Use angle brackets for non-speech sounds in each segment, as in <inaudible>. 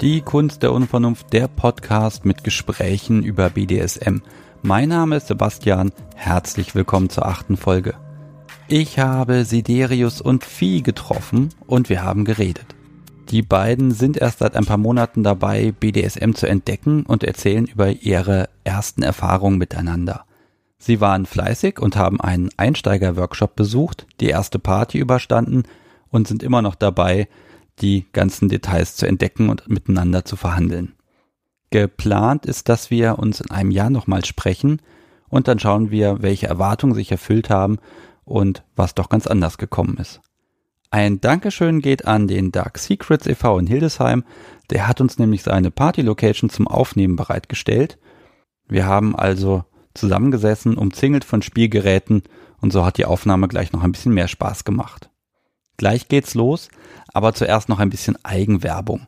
Die Kunst der Unvernunft, der Podcast mit Gesprächen über BDSM. Mein Name ist Sebastian, herzlich willkommen zur achten Folge. Ich habe Siderius und Vieh getroffen und wir haben geredet. Die beiden sind erst seit ein paar Monaten dabei, BDSM zu entdecken und erzählen über ihre ersten Erfahrungen miteinander. Sie waren fleißig und haben einen Einsteiger-Workshop besucht, die erste Party überstanden und sind immer noch dabei, die ganzen Details zu entdecken und miteinander zu verhandeln. Geplant ist, dass wir uns in einem Jahr nochmal sprechen und dann schauen wir, welche Erwartungen sich erfüllt haben und was doch ganz anders gekommen ist. Ein Dankeschön geht an den Dark Secrets e.V. in Hildesheim. Der hat uns nämlich seine Party-Location zum Aufnehmen bereitgestellt. Wir haben also zusammengesessen, umzingelt von Spielgeräten und so hat die Aufnahme gleich noch ein bisschen mehr Spaß gemacht. Gleich geht's los, aber zuerst noch ein bisschen Eigenwerbung.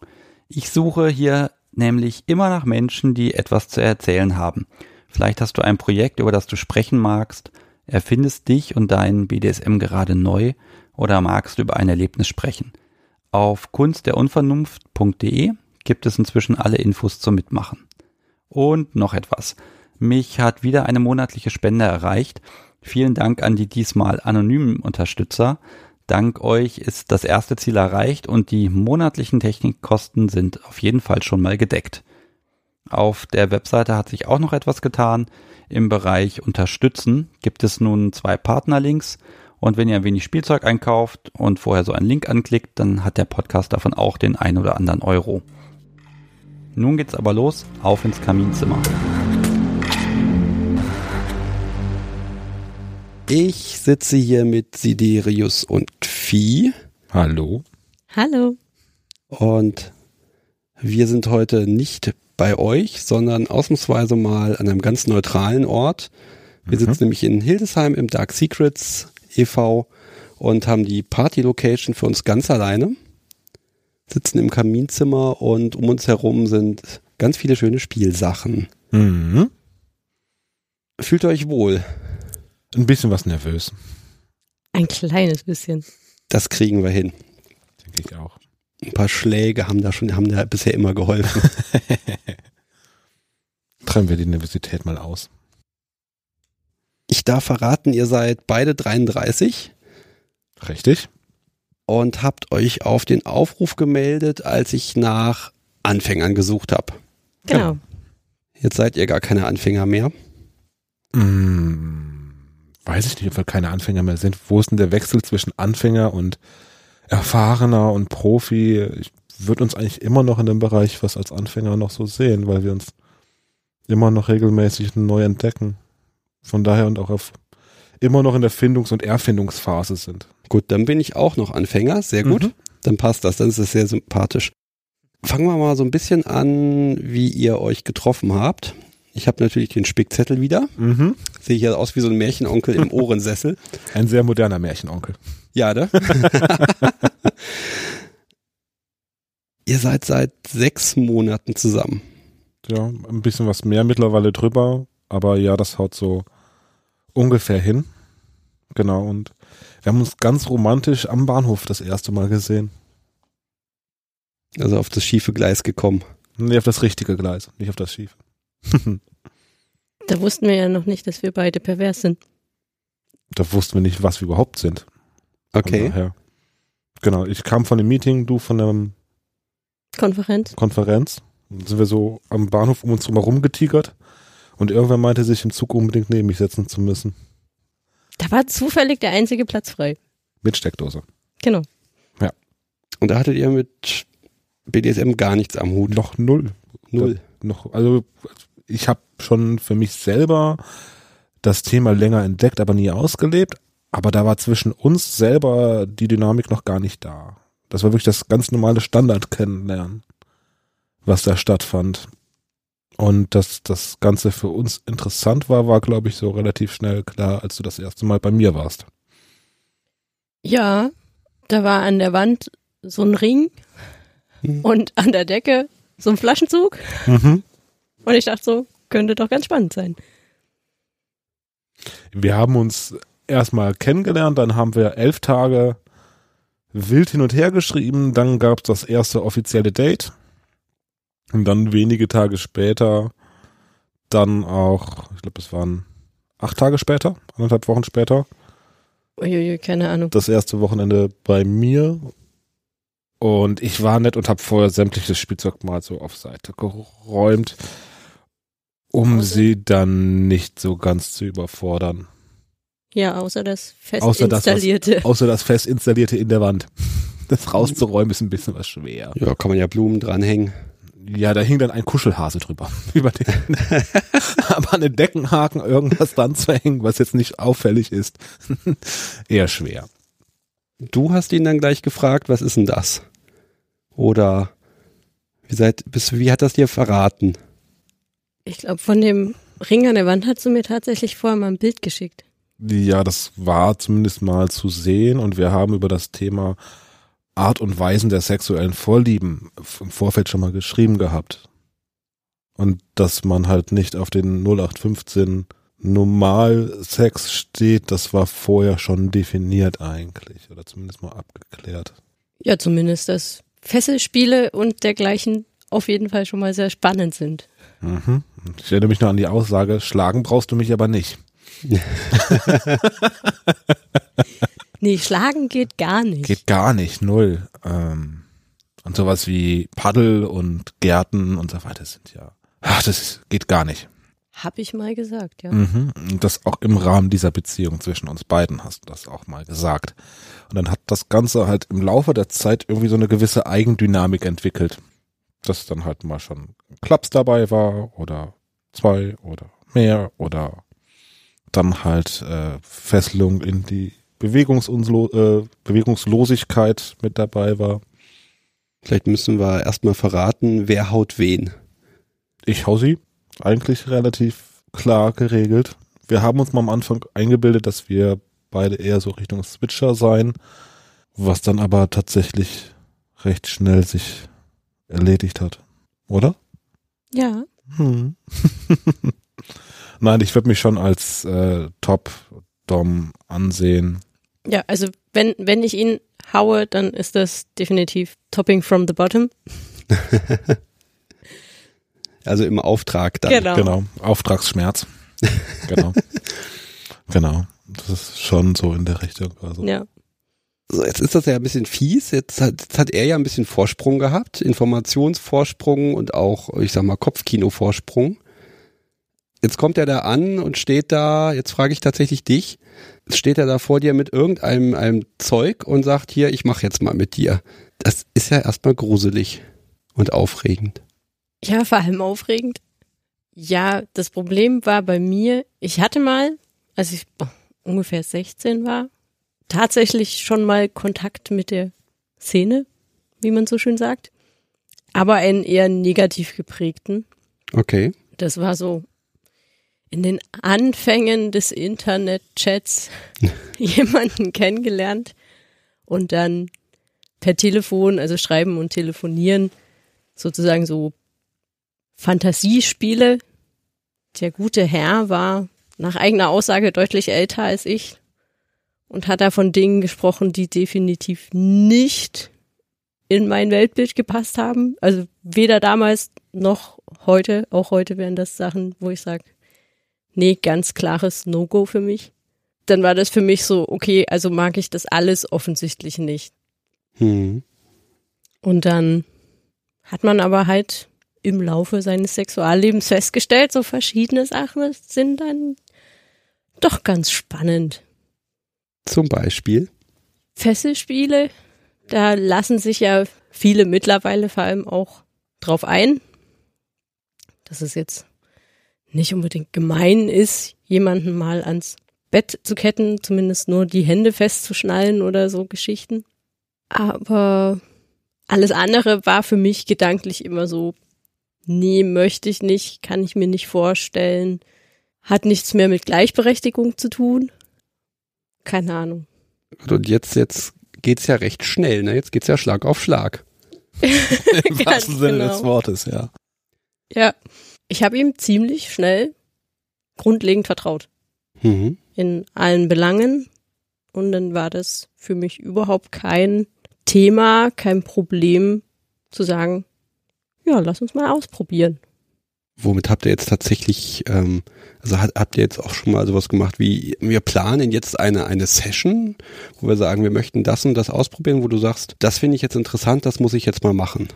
Ich suche hier nämlich immer nach Menschen, die etwas zu erzählen haben. Vielleicht hast du ein Projekt, über das du sprechen magst, erfindest dich und dein BDSM gerade neu oder magst über ein Erlebnis sprechen. Auf kunstderunvernunft.de gibt es inzwischen alle Infos zum Mitmachen. Und noch etwas. Mich hat wieder eine monatliche Spende erreicht. Vielen Dank an die diesmal anonymen Unterstützer. Dank euch ist das erste Ziel erreicht und die monatlichen Technikkosten sind auf jeden Fall schon mal gedeckt. Auf der Webseite hat sich auch noch etwas getan. Im Bereich Unterstützen gibt es nun zwei Partnerlinks und wenn ihr ein wenig Spielzeug einkauft und vorher so einen Link anklickt, dann hat der Podcast davon auch den ein oder anderen Euro. Nun geht's aber los, auf ins Kaminzimmer. Ich sitze hier mit Siderius und Vieh. Hallo. Hallo. Und wir sind heute nicht bei euch, sondern ausnahmsweise mal an einem ganz neutralen Ort. Wir mhm. sitzen nämlich in Hildesheim im Dark Secrets e.V. und haben die Party-Location für uns ganz alleine. Sitzen im Kaminzimmer und um uns herum sind ganz viele schöne Spielsachen. Mhm. Fühlt euch wohl? Ein bisschen was nervös. Ein kleines bisschen. Das kriegen wir hin. Denke ich auch. Ein paar Schläge haben da schon, haben da bisher immer geholfen. <laughs> Treiben wir die Nervosität mal aus. Ich darf verraten, ihr seid beide 33. Richtig. Und habt euch auf den Aufruf gemeldet, als ich nach Anfängern gesucht habe. Genau. Jetzt seid ihr gar keine Anfänger mehr. Mm weiß ich nicht, ob wir keine Anfänger mehr sind. Wo ist denn der Wechsel zwischen Anfänger und erfahrener und Profi? Ich würde uns eigentlich immer noch in dem Bereich was als Anfänger noch so sehen, weil wir uns immer noch regelmäßig neu entdecken. Von daher und auch auf immer noch in der Findungs- und Erfindungsphase sind. Gut, dann bin ich auch noch Anfänger. Sehr gut. Mhm. Dann passt das. Dann ist es sehr sympathisch. Fangen wir mal so ein bisschen an, wie ihr euch getroffen habt. Ich habe natürlich den Spickzettel wieder. Mhm. Sehe ich ja aus wie so ein Märchenonkel im Ohrensessel. <laughs> Ein sehr moderner Märchenonkel. Ja, ne? <laughs> Ihr seid seit sechs Monaten zusammen. Ja, ein bisschen was mehr mittlerweile drüber, aber ja, das haut so ungefähr hin. Genau, und wir haben uns ganz romantisch am Bahnhof das erste Mal gesehen. Also auf das schiefe Gleis gekommen. Nee, auf das richtige Gleis, nicht auf das schiefe. <laughs> da wussten wir ja noch nicht, dass wir beide pervers sind. Da wussten wir nicht, was wir überhaupt sind. Okay. Genau, ich kam von dem Meeting, du von der Konferenz. Konferenz. Dann sind wir so am Bahnhof um uns herum getigert und irgendwer meinte sich im Zug unbedingt neben mich setzen zu müssen. Da war zufällig der einzige Platz frei. Mit Steckdose. Genau. Ja. Und da hattet ihr mit BDSM gar nichts am Hut? Noch null. Null. Da, noch, also ich habe schon für mich selber das Thema länger entdeckt, aber nie ausgelebt. Aber da war zwischen uns selber die Dynamik noch gar nicht da. Das war wirklich das ganz normale Standard kennenlernen, was da stattfand. Und dass das Ganze für uns interessant war, war, glaube ich, so relativ schnell klar, als du das erste Mal bei mir warst. Ja, da war an der Wand so ein Ring mhm. und an der Decke so ein Flaschenzug. Mhm. Und ich dachte so, könnte doch ganz spannend sein. Wir haben uns erstmal kennengelernt, dann haben wir elf Tage wild hin und her geschrieben, dann gab es das erste offizielle Date Und dann wenige Tage später, dann auch, ich glaube, es waren acht Tage später, anderthalb Wochen später, Uiuiui, keine Ahnung. das erste Wochenende bei mir. Und ich war nett und habe vorher sämtliches Spielzeug mal so auf Seite geräumt, um Außer- sie dann nicht so ganz zu überfordern. Ja, außer das fest Außer das, was- installierte. Außer das fest installierte in der Wand. <laughs> Das rauszuräumen ist ein bisschen was schwer. Ja, kann man ja Blumen dranhängen. Ja, da hing dann ein Kuschelhase drüber. <laughs> Über den. <laughs> Aber an den Deckenhaken irgendwas dran zu hängen, was jetzt nicht auffällig ist, eher schwer. Du hast ihn dann gleich gefragt, was ist denn das? Oder wie, seid, bist, wie hat das dir verraten? Ich glaube, von dem Ring an der Wand hast du mir tatsächlich vorher mal ein Bild geschickt. Ja, das war zumindest mal zu sehen und wir haben über das Thema Art und Weisen der sexuellen Vorlieben im Vorfeld schon mal geschrieben gehabt. Und dass man halt nicht auf den 0815 Normalsex steht, das war vorher schon definiert eigentlich oder zumindest mal abgeklärt. Ja, zumindest, dass Fesselspiele und dergleichen auf jeden Fall schon mal sehr spannend sind. Mhm. Ich erinnere mich noch an die Aussage, schlagen brauchst du mich aber nicht. <laughs> Nee, schlagen geht gar nicht. Geht gar nicht, null. Ähm, und sowas wie Paddel und Gärten und so weiter sind ja. Ach, das ist, geht gar nicht. Hab ich mal gesagt, ja. Mhm. Und das auch im Rahmen dieser Beziehung zwischen uns beiden hast du das auch mal gesagt. Und dann hat das Ganze halt im Laufe der Zeit irgendwie so eine gewisse Eigendynamik entwickelt. Dass dann halt mal schon Klaps dabei war oder zwei oder mehr oder dann halt äh, Fesselung in die Bewegungsunslo äh, Bewegungslosigkeit mit dabei war. Vielleicht müssen wir erstmal verraten, wer haut wen. Ich hau sie eigentlich relativ klar geregelt. Wir haben uns mal am Anfang eingebildet, dass wir beide eher so Richtung Switcher sein, was dann aber tatsächlich recht schnell sich erledigt hat. Oder? Ja, Hm. <laughs> Nein, ich würde mich schon als äh, Top-Dom ansehen. ja, also wenn, wenn ich ihn haue, dann ist das definitiv Topping from the bottom. <laughs> Also im Auftrag dann. Genau. Genau. Auftragsschmerz. <laughs> genau. genau. Das ist schon so in der Richtung. Also. Ja. So, jetzt ist das ja ein bisschen fies. Jetzt hat, jetzt hat er ja ein bisschen Vorsprung gehabt, Informationsvorsprung und auch, ich sag mal, Kopfkino-Vorsprung. Jetzt kommt er da an und steht da, jetzt frage ich tatsächlich dich, steht er da vor dir mit irgendeinem einem Zeug und sagt hier, ich mache jetzt mal mit dir. Das ist ja erstmal gruselig und aufregend. Ja, vor allem aufregend. Ja, das Problem war bei mir, ich hatte mal, als ich ungefähr 16 war, tatsächlich schon mal Kontakt mit der Szene, wie man so schön sagt, aber einen eher negativ geprägten. Okay. Das war so in den Anfängen des Internetchats <laughs> jemanden kennengelernt und dann per Telefon, also schreiben und telefonieren, sozusagen so Fantasiespiele. Der gute Herr war nach eigener Aussage deutlich älter als ich und hat da von Dingen gesprochen, die definitiv nicht in mein Weltbild gepasst haben. Also weder damals noch heute. Auch heute wären das Sachen, wo ich sage, nee, ganz klares No-Go für mich. Dann war das für mich so, okay, also mag ich das alles offensichtlich nicht. Hm. Und dann hat man aber halt im Laufe seines Sexuallebens festgestellt, so verschiedene Sachen sind dann doch ganz spannend. Zum Beispiel. Fesselspiele, da lassen sich ja viele mittlerweile vor allem auch drauf ein, dass es jetzt nicht unbedingt gemein ist, jemanden mal ans Bett zu ketten, zumindest nur die Hände festzuschnallen oder so Geschichten. Aber alles andere war für mich gedanklich immer so, nee, möchte ich nicht, kann ich mir nicht vorstellen, hat nichts mehr mit Gleichberechtigung zu tun. Keine Ahnung. Und jetzt, jetzt geht's ja recht schnell, ne? Jetzt geht's ja Schlag auf Schlag. <laughs> Im wahrsten Sinne genau. des Wortes, ja. Ja, ich habe ihm ziemlich schnell grundlegend vertraut Mhm. in allen Belangen und dann war das für mich überhaupt kein Thema, kein Problem zu sagen, ja, lass uns mal ausprobieren. Womit habt ihr jetzt tatsächlich, ähm, also hat, habt ihr jetzt auch schon mal sowas gemacht wie, wir planen jetzt eine, eine Session, wo wir sagen, wir möchten das und das ausprobieren, wo du sagst, das finde ich jetzt interessant, das muss ich jetzt mal machen.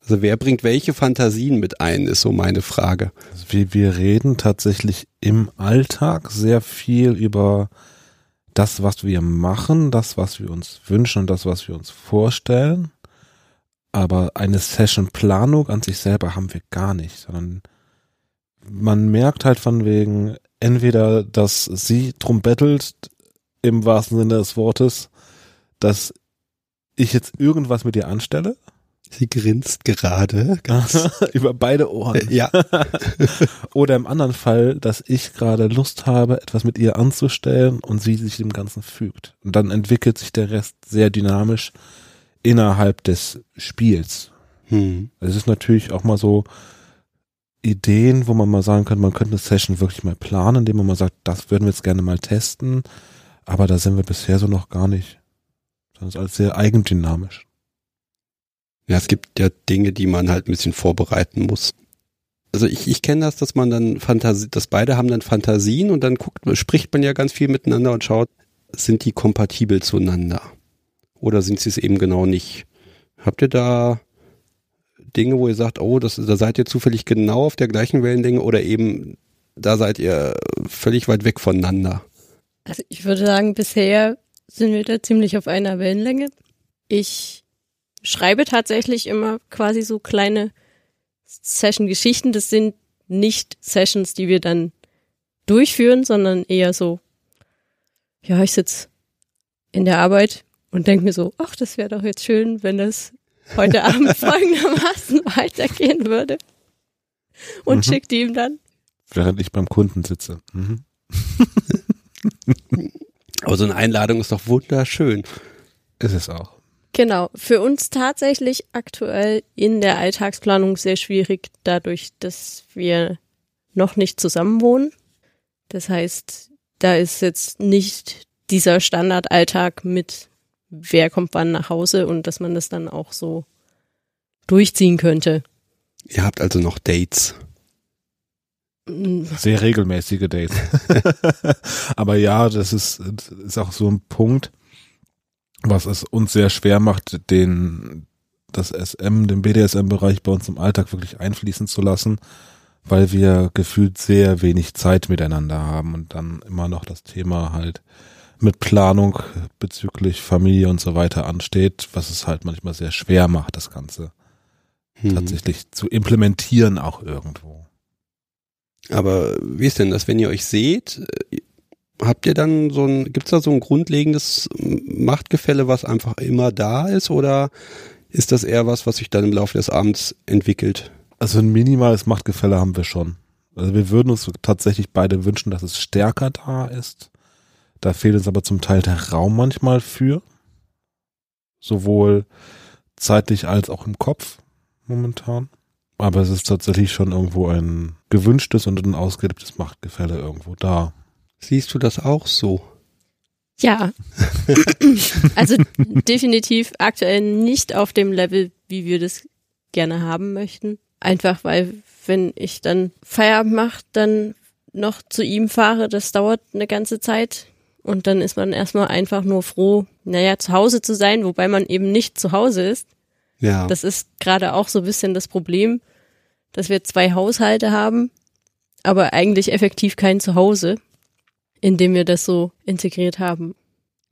Also wer bringt welche Fantasien mit ein, ist so meine Frage. Also wir, wir reden tatsächlich im Alltag sehr viel über das, was wir machen, das, was wir uns wünschen und das, was wir uns vorstellen. Aber eine Session-Planung an sich selber haben wir gar nicht, sondern man merkt halt von wegen entweder, dass sie drum bettelt, im wahrsten Sinne des Wortes, dass ich jetzt irgendwas mit ihr anstelle. Sie grinst gerade. <laughs> Über beide Ohren. Ja. <laughs> Oder im anderen Fall, dass ich gerade Lust habe, etwas mit ihr anzustellen und sie sich dem Ganzen fügt. Und dann entwickelt sich der Rest sehr dynamisch innerhalb des Spiels. Hm. Es ist natürlich auch mal so Ideen, wo man mal sagen könnte, man könnte eine Session wirklich mal planen, indem man mal sagt, das würden wir jetzt gerne mal testen, aber da sind wir bisher so noch gar nicht. Das ist alles sehr eigendynamisch. Ja, es gibt ja Dinge, die man halt ein bisschen vorbereiten muss. Also ich, ich kenne das, dass man dann Fantasie, dass beide haben dann Fantasien und dann guckt, spricht man ja ganz viel miteinander und schaut, sind die kompatibel zueinander? Oder sind sie es eben genau nicht? Habt ihr da Dinge, wo ihr sagt, oh, das, da seid ihr zufällig genau auf der gleichen Wellenlänge oder eben da seid ihr völlig weit weg voneinander? Also ich würde sagen, bisher sind wir da ziemlich auf einer Wellenlänge. Ich schreibe tatsächlich immer quasi so kleine Session-Geschichten. Das sind nicht Sessions, die wir dann durchführen, sondern eher so, ja, ich sitze in der Arbeit und denke mir so, ach, das wäre doch jetzt schön, wenn das heute Abend <laughs> folgendermaßen weitergehen würde. Und Mhm. schickt ihm dann. Während ich beim Kunden sitze. Mhm. <laughs> Aber so eine Einladung ist doch wunderschön. Ist es auch. Genau, für uns tatsächlich aktuell in der Alltagsplanung sehr schwierig, dadurch, dass wir noch nicht zusammen wohnen. Das heißt, da ist jetzt nicht dieser Standardalltag mit, wer kommt wann nach Hause und dass man das dann auch so durchziehen könnte. Ihr habt also noch Dates. Mm, Sehr regelmäßige Dates. <laughs> Aber ja, das ist, ist auch so ein Punkt, was es uns sehr schwer macht, den, das SM, den BDSM-Bereich bei uns im Alltag wirklich einfließen zu lassen, weil wir gefühlt sehr wenig Zeit miteinander haben und dann immer noch das Thema halt mit Planung bezüglich Familie und so weiter ansteht, was es halt manchmal sehr schwer macht, das Ganze Hm. tatsächlich zu implementieren auch irgendwo. Aber wie ist denn das, wenn ihr euch seht? äh, Habt ihr dann so ein, gibt's da so ein grundlegendes Machtgefälle, was einfach immer da ist, oder ist das eher was, was sich dann im Laufe des Abends entwickelt? Also ein minimales Machtgefälle haben wir schon. Also wir würden uns tatsächlich beide wünschen, dass es stärker da ist. Da fehlt uns aber zum Teil der Raum manchmal für. Sowohl zeitlich als auch im Kopf momentan. Aber es ist tatsächlich schon irgendwo ein gewünschtes und ein ausgelebtes Machtgefälle irgendwo da. Siehst du das auch so? Ja. <laughs> also definitiv aktuell nicht auf dem Level, wie wir das gerne haben möchten. Einfach weil, wenn ich dann Feierabend mache, dann noch zu ihm fahre, das dauert eine ganze Zeit. Und dann ist man erstmal einfach nur froh, naja, zu Hause zu sein, wobei man eben nicht zu Hause ist. Ja. Das ist gerade auch so ein bisschen das Problem, dass wir zwei Haushalte haben, aber eigentlich effektiv kein Zuhause, in dem wir das so integriert haben.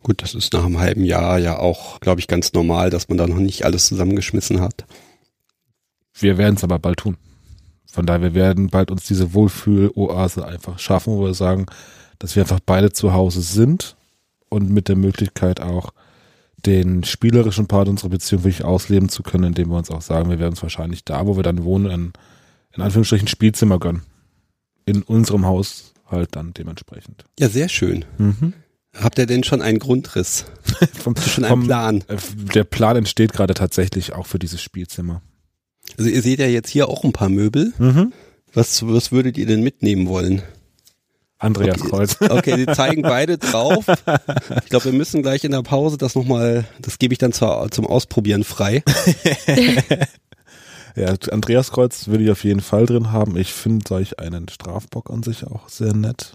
Gut, das ist nach einem halben Jahr ja auch, glaube ich, ganz normal, dass man da noch nicht alles zusammengeschmissen hat. Wir werden es aber bald tun. Von daher, wir werden bald uns diese Wohlfühl-Oase einfach schaffen, wo wir sagen, dass wir einfach beide zu Hause sind und mit der Möglichkeit auch den spielerischen Part unserer Beziehung wirklich ausleben zu können, indem wir uns auch sagen, wir werden uns wahrscheinlich da, wo wir dann wohnen, ein, in Anführungsstrichen Spielzimmer gönnen. In unserem Haus halt dann dementsprechend. Ja, sehr schön. Mhm. Habt ihr denn schon einen Grundriss? <laughs> Vom, Schon einen vom- Plan? äh, Der Plan entsteht gerade tatsächlich auch für dieses Spielzimmer. Also ihr seht ja jetzt hier auch ein paar Möbel. Mhm. Was, was würdet ihr denn mitnehmen wollen? Andreas Okay. Kreuz. <laughs> Okay, sie zeigen beide drauf. Ich glaube, wir müssen gleich in der Pause das nochmal, das gebe ich dann zur, zum Ausprobieren frei. <laughs> Ja, Andreas Kreuz will ich auf jeden Fall drin haben. Ich finde solch einen Strafbock an sich auch sehr nett.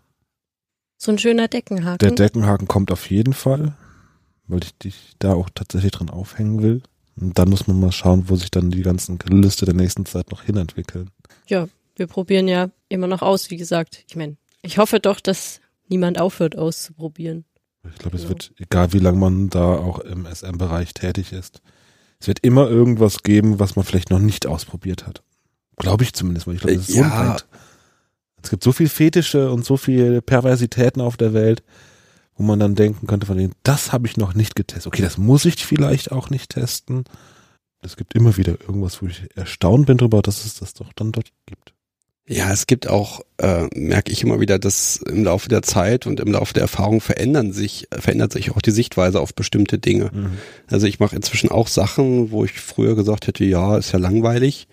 So ein schöner Deckenhaken. Der Deckenhaken kommt auf jeden Fall, weil ich dich da auch tatsächlich drin aufhängen will. Und dann muss man mal schauen, wo sich dann die ganzen Liste der nächsten Zeit noch hinentwickeln. ja, wir probieren ja immer noch aus, wie gesagt. Ich meine, ich hoffe doch, dass niemand aufhört auszuprobieren. Ich glaube, es Genau. wird, egal wie lange man da auch im SM-Bereich tätig ist, es wird immer irgendwas geben, was man vielleicht noch nicht ausprobiert hat. Glaube ich zumindest, weil ich glaube, das ist so ein Ja. Es gibt so viel Fetische und so viele Perversitäten auf der Welt, wo man dann denken könnte von denen, das habe ich noch nicht getestet. Okay, das muss ich vielleicht auch nicht testen. Es gibt immer wieder irgendwas, wo ich erstaunt bin darüber, dass es das doch dann dort gibt. Ja, es gibt auch, äh, merke ich immer wieder, dass im Laufe der Zeit und im Laufe der Erfahrung verändern sich, verändert sich auch die Sichtweise auf bestimmte Dinge. Also ich mache inzwischen auch Sachen, wo ich früher gesagt hätte, ja, ist ja langweilig,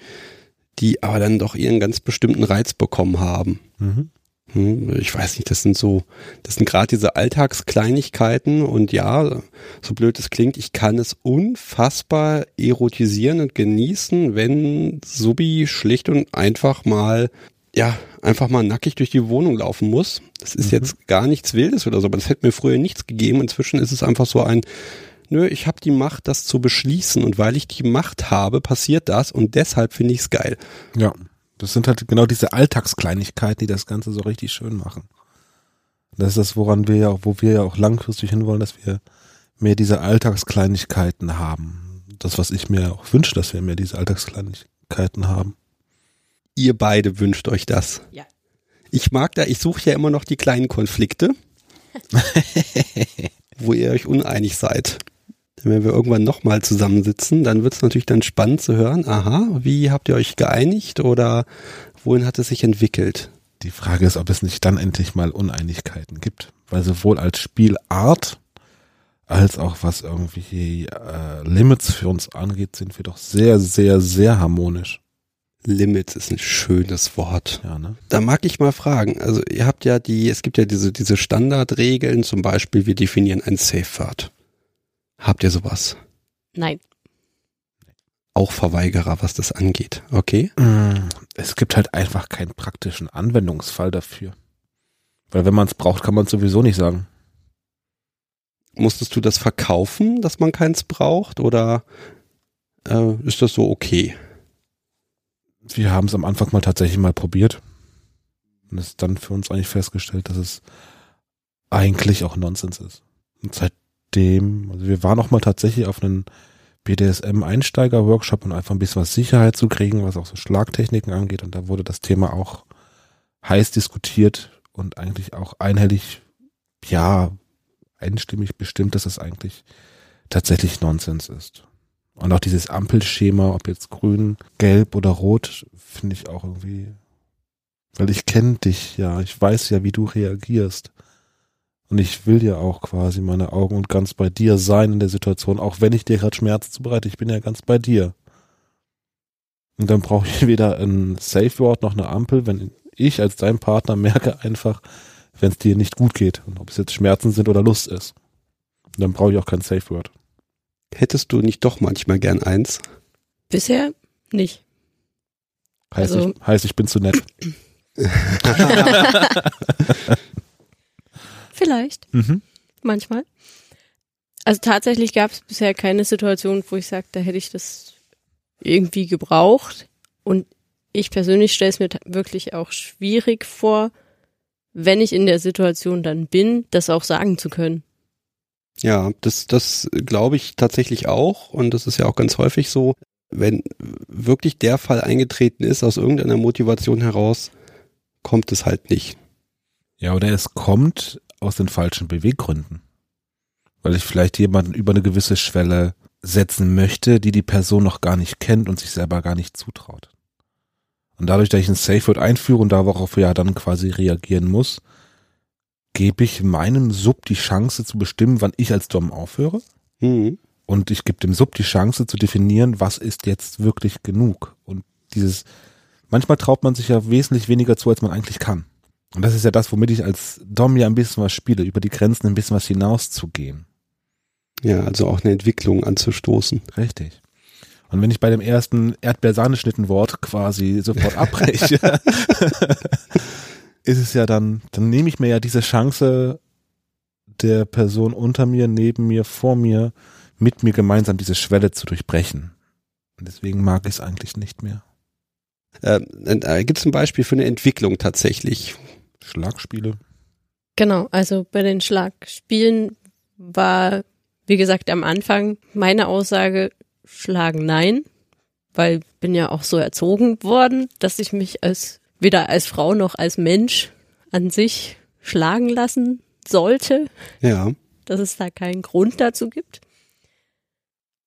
die aber dann doch ihren ganz bestimmten Reiz bekommen haben. Mhm. Hm, Ich weiß nicht, das sind so, das sind gerade diese Alltagskleinigkeiten und ja, so blöd es klingt, ich kann es unfassbar erotisieren und genießen, wenn Subi schlicht und einfach mal, ja, einfach mal nackig durch die Wohnung laufen muss. Das ist Mhm. jetzt gar nichts Wildes oder so, aber das hätte mir früher nichts gegeben. Inzwischen ist es einfach so ein, nö, ich habe die Macht, das zu beschließen und weil ich die Macht habe, passiert das und deshalb finde ich es geil. Ja, das sind halt genau diese Alltagskleinigkeiten, die das Ganze so richtig schön machen. Das ist das, woran wir ja auch, wo wir ja auch langfristig hinwollen, dass wir mehr diese Alltagskleinigkeiten haben. Das, was ich mir auch wünsche, dass wir mehr diese Alltagskleinigkeiten haben. Ihr beide wünscht euch das. Ja. Ich mag da, ich suche ja immer noch die kleinen Konflikte, <laughs> wo ihr euch uneinig seid. Denn wenn wir irgendwann nochmal zusammensitzen, dann wird es natürlich dann spannend zu hören, aha, wie habt ihr euch geeinigt oder wohin hat es sich entwickelt? Die Frage ist, ob es nicht dann endlich mal Uneinigkeiten gibt. Weil sowohl als Spielart als auch was irgendwie äh, Limits für uns angeht, sind wir doch sehr, sehr, sehr harmonisch. Limits ist ein schönes Wort. Ja, ne? Da mag ich mal fragen, also ihr habt ja die, es gibt ja diese, diese Standardregeln, zum Beispiel wir definieren ein Safe Word. Habt ihr sowas? Nein. Auch Verweigerer, was das angeht, okay? Mm, Es gibt halt einfach keinen praktischen Anwendungsfall dafür. Weil wenn man es braucht, kann man es sowieso nicht sagen. Musstest du das verkaufen, dass man keins braucht oder äh, ist das so okay? Wir haben es am Anfang mal tatsächlich mal probiert. Und es dann für uns eigentlich festgestellt, dass es eigentlich auch Nonsens ist. Und seitdem, also wir waren auch mal tatsächlich auf einen BDSM-Einsteiger-Workshop und einfach ein bisschen was Sicherheit zu kriegen, was auch so Schlagtechniken angeht. Und da wurde das Thema auch heiß diskutiert und eigentlich auch einhellig, ja, einstimmig bestimmt, dass es eigentlich tatsächlich Nonsens ist. Und auch dieses Ampelschema, ob jetzt grün, gelb oder rot, finde ich auch irgendwie, weil ich kenne dich ja, ich weiß ja, wie du reagierst. Und ich will ja auch quasi meine Augen und ganz bei dir sein in der Situation, auch wenn ich dir gerade Schmerz zubereite, ich bin ja ganz bei dir. Und dann brauche ich weder ein Safe Word noch eine Ampel, wenn ich als dein Partner merke einfach, wenn es dir nicht gut geht und ob es jetzt Schmerzen sind oder Lust ist. Und dann brauche ich auch kein Safe Word. Hättest du nicht doch manchmal gern eins? Bisher nicht. Heißt, Also- ich, heißt, ich bin zu nett. <laughs> <laughs> <laughs> Vielleicht, Mhm. manchmal. Also tatsächlich gab es bisher keine Situation, wo ich sage, da hätte ich das irgendwie gebraucht. Und ich persönlich stelle es mir wirklich auch schwierig vor, wenn ich in der Situation dann bin, das auch sagen zu können. Ja, das, das glaube ich tatsächlich auch und das ist ja auch ganz häufig so, wenn wirklich der Fall eingetreten ist, aus irgendeiner Motivation heraus, kommt es halt nicht. Ja, oder es kommt aus den falschen Beweggründen. Weil ich vielleicht jemanden über eine gewisse Schwelle setzen möchte, die die Person noch gar nicht kennt und sich selber gar nicht zutraut. Und dadurch, dass ich ein Safe Word einführe und darauf ja dann quasi reagieren muss, gebe ich meinem Sub die Chance zu bestimmen, wann ich als Dom aufhöre. Mhm. Und ich gebe dem Sub die Chance zu definieren, was ist jetzt wirklich genug. Und dieses, manchmal traut man sich ja wesentlich weniger zu, als man eigentlich kann. Und das ist ja das, womit ich als Dom ja ein bisschen was spiele, über die Grenzen ein bisschen was hinauszugehen. Ja, also auch eine Entwicklung anzustoßen. Richtig. Und wenn ich bei dem ersten Erdbeersahneschnittenwort quasi sofort <laughs> abbreche, <laughs> ist es ja dann, dann nehme ich mir ja diese Chance der Person unter mir, neben mir, vor mir, mit mir gemeinsam diese Schwelle zu durchbrechen. Und deswegen mag ich es eigentlich nicht mehr. Äh, äh, Gibt es ein Beispiel für eine Entwicklung tatsächlich? Schlagspiele. Genau, also bei den Schlagspielen war, wie gesagt, am Anfang meine Aussage, schlagen nein, weil bin ja auch so erzogen worden, dass ich mich als weder als Frau noch als Mensch an sich schlagen lassen sollte. Ja. Dass es da keinen Grund dazu gibt.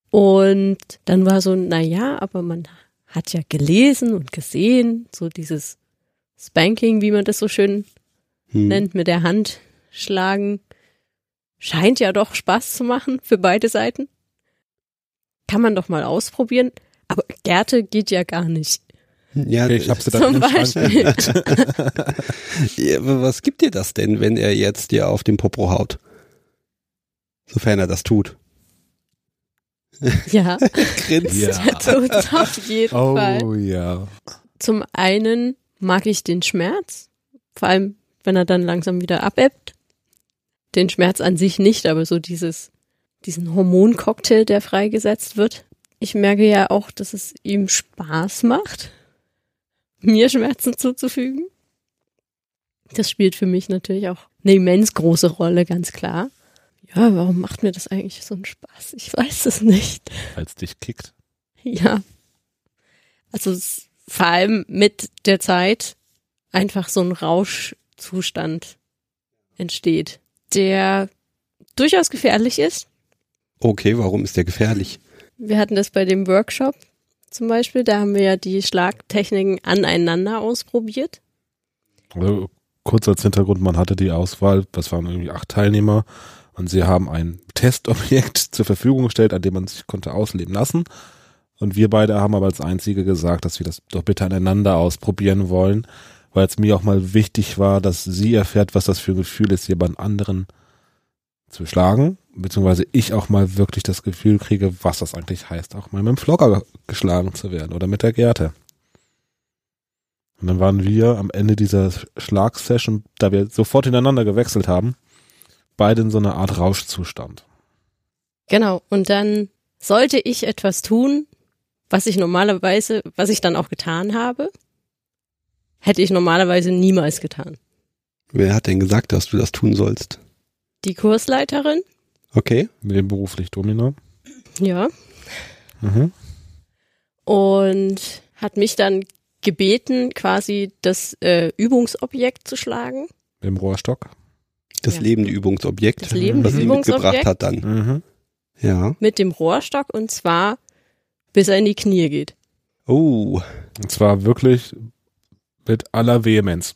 Und dann war so, na ja, aber man hat ja gelesen und gesehen, so dieses Spanking, wie man das so schön hm. nennt, mit der Hand schlagen, scheint ja doch Spaß zu machen für beide Seiten. Kann man doch mal ausprobieren. Aber Gärte geht ja gar nicht. Ja, okay, ich habe sie dann zum Beispiel. <laughs> ja, was gibt dir das denn, wenn er jetzt dir auf den Popo haut? Sofern er das tut. Ja. <laughs> Grinst. <laughs> Ja. Tut's auf jeden oh, Fall. Oh ja. Zum einen mag ich den Schmerz, vor allem wenn er dann langsam wieder abebbt. Den Schmerz an sich nicht, aber so dieses, diesen Hormoncocktail, der freigesetzt wird. Ich merke ja auch, dass es ihm Spaß macht, mir Schmerzen zuzufügen. Das spielt für mich natürlich auch eine immens große Rolle, ganz klar. Ja, warum macht mir das eigentlich so einen Spaß? Ich weiß es nicht. Weil es dich kickt. Ja. Also es, vor allem mit der Zeit einfach so ein Rauschzustand entsteht, der durchaus gefährlich ist. Okay, warum ist der gefährlich? Wir hatten das bei dem Workshop zum Beispiel, da haben wir ja die Schlagtechniken aneinander ausprobiert. Also, kurz als Hintergrund, man hatte die Auswahl, das waren irgendwie acht Teilnehmer und sie haben ein Testobjekt <laughs> zur Verfügung gestellt, an dem man sich konnte ausleben lassen. Und wir beide haben aber als Einzige gesagt, dass wir das doch bitte aneinander ausprobieren wollen, weil es mir auch mal wichtig war, dass sie erfährt, was das für ein Gefühl ist, jemand anderen zu schlagen, beziehungsweise ich auch mal wirklich das Gefühl kriege, was das eigentlich heißt, auch mal mit dem Flogger geschlagen zu werden oder mit der Gerte. Und dann waren wir am Ende dieser Schlagsession, da wir sofort ineinander gewechselt haben, beide in so einer Art Rauschzustand. Genau. Und dann sollte ich etwas tun, was ich normalerweise, was ich dann auch getan habe, hätte ich normalerweise niemals getan. Wer hat denn gesagt, dass du das tun sollst? Die Kursleiterin. Okay. Nebenberuflich Domina. Ja. Mhm. Und hat mich dann gebeten, quasi das äh, Übungsobjekt zu schlagen. Im Rohrstock. Das Ja. lebende Übungsobjekt, Das lebende was sie mitgebracht Übungsobjekt. hat dann. Mhm. Ja. Mit dem Rohrstock und zwar bis er in die Knie geht. Oh. Und zwar wirklich mit aller Vehemenz.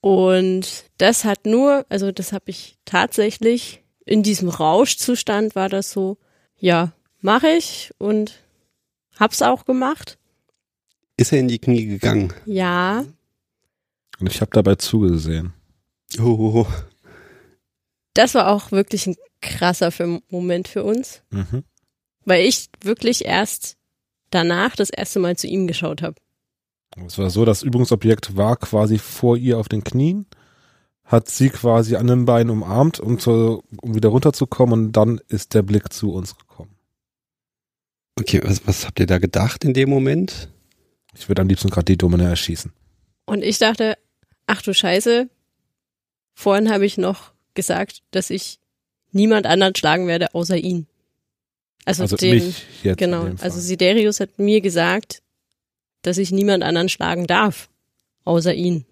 Und das hat nur, also das habe ich tatsächlich in diesem Rauschzustand war das so, ja, mache ich und hab's auch gemacht. Ist er in die Knie gegangen? Ja, Und ich habe dabei zugesehen. Oh. das war auch wirklich ein krasser Moment für uns, Mhm. weil ich wirklich erst danach das erste Mal zu ihm geschaut habe. Es war so, das Übungsobjekt war quasi vor ihr auf den Knien, hat sie quasi an den Beinen umarmt, um, zu, um wieder runterzukommen und dann ist der Blick zu uns gekommen. Okay, was, was habt ihr da gedacht in dem Moment? Ich würde am liebsten gerade die Domina erschießen. Und ich dachte, ach du Scheiße, vorhin habe ich noch gesagt, dass ich niemand anderen schlagen werde außer ihn. Also, Also den, mich jetzt. genau. in dem Fall. Also Siderius hat mir gesagt, dass ich niemand anderen schlagen darf, außer ihn.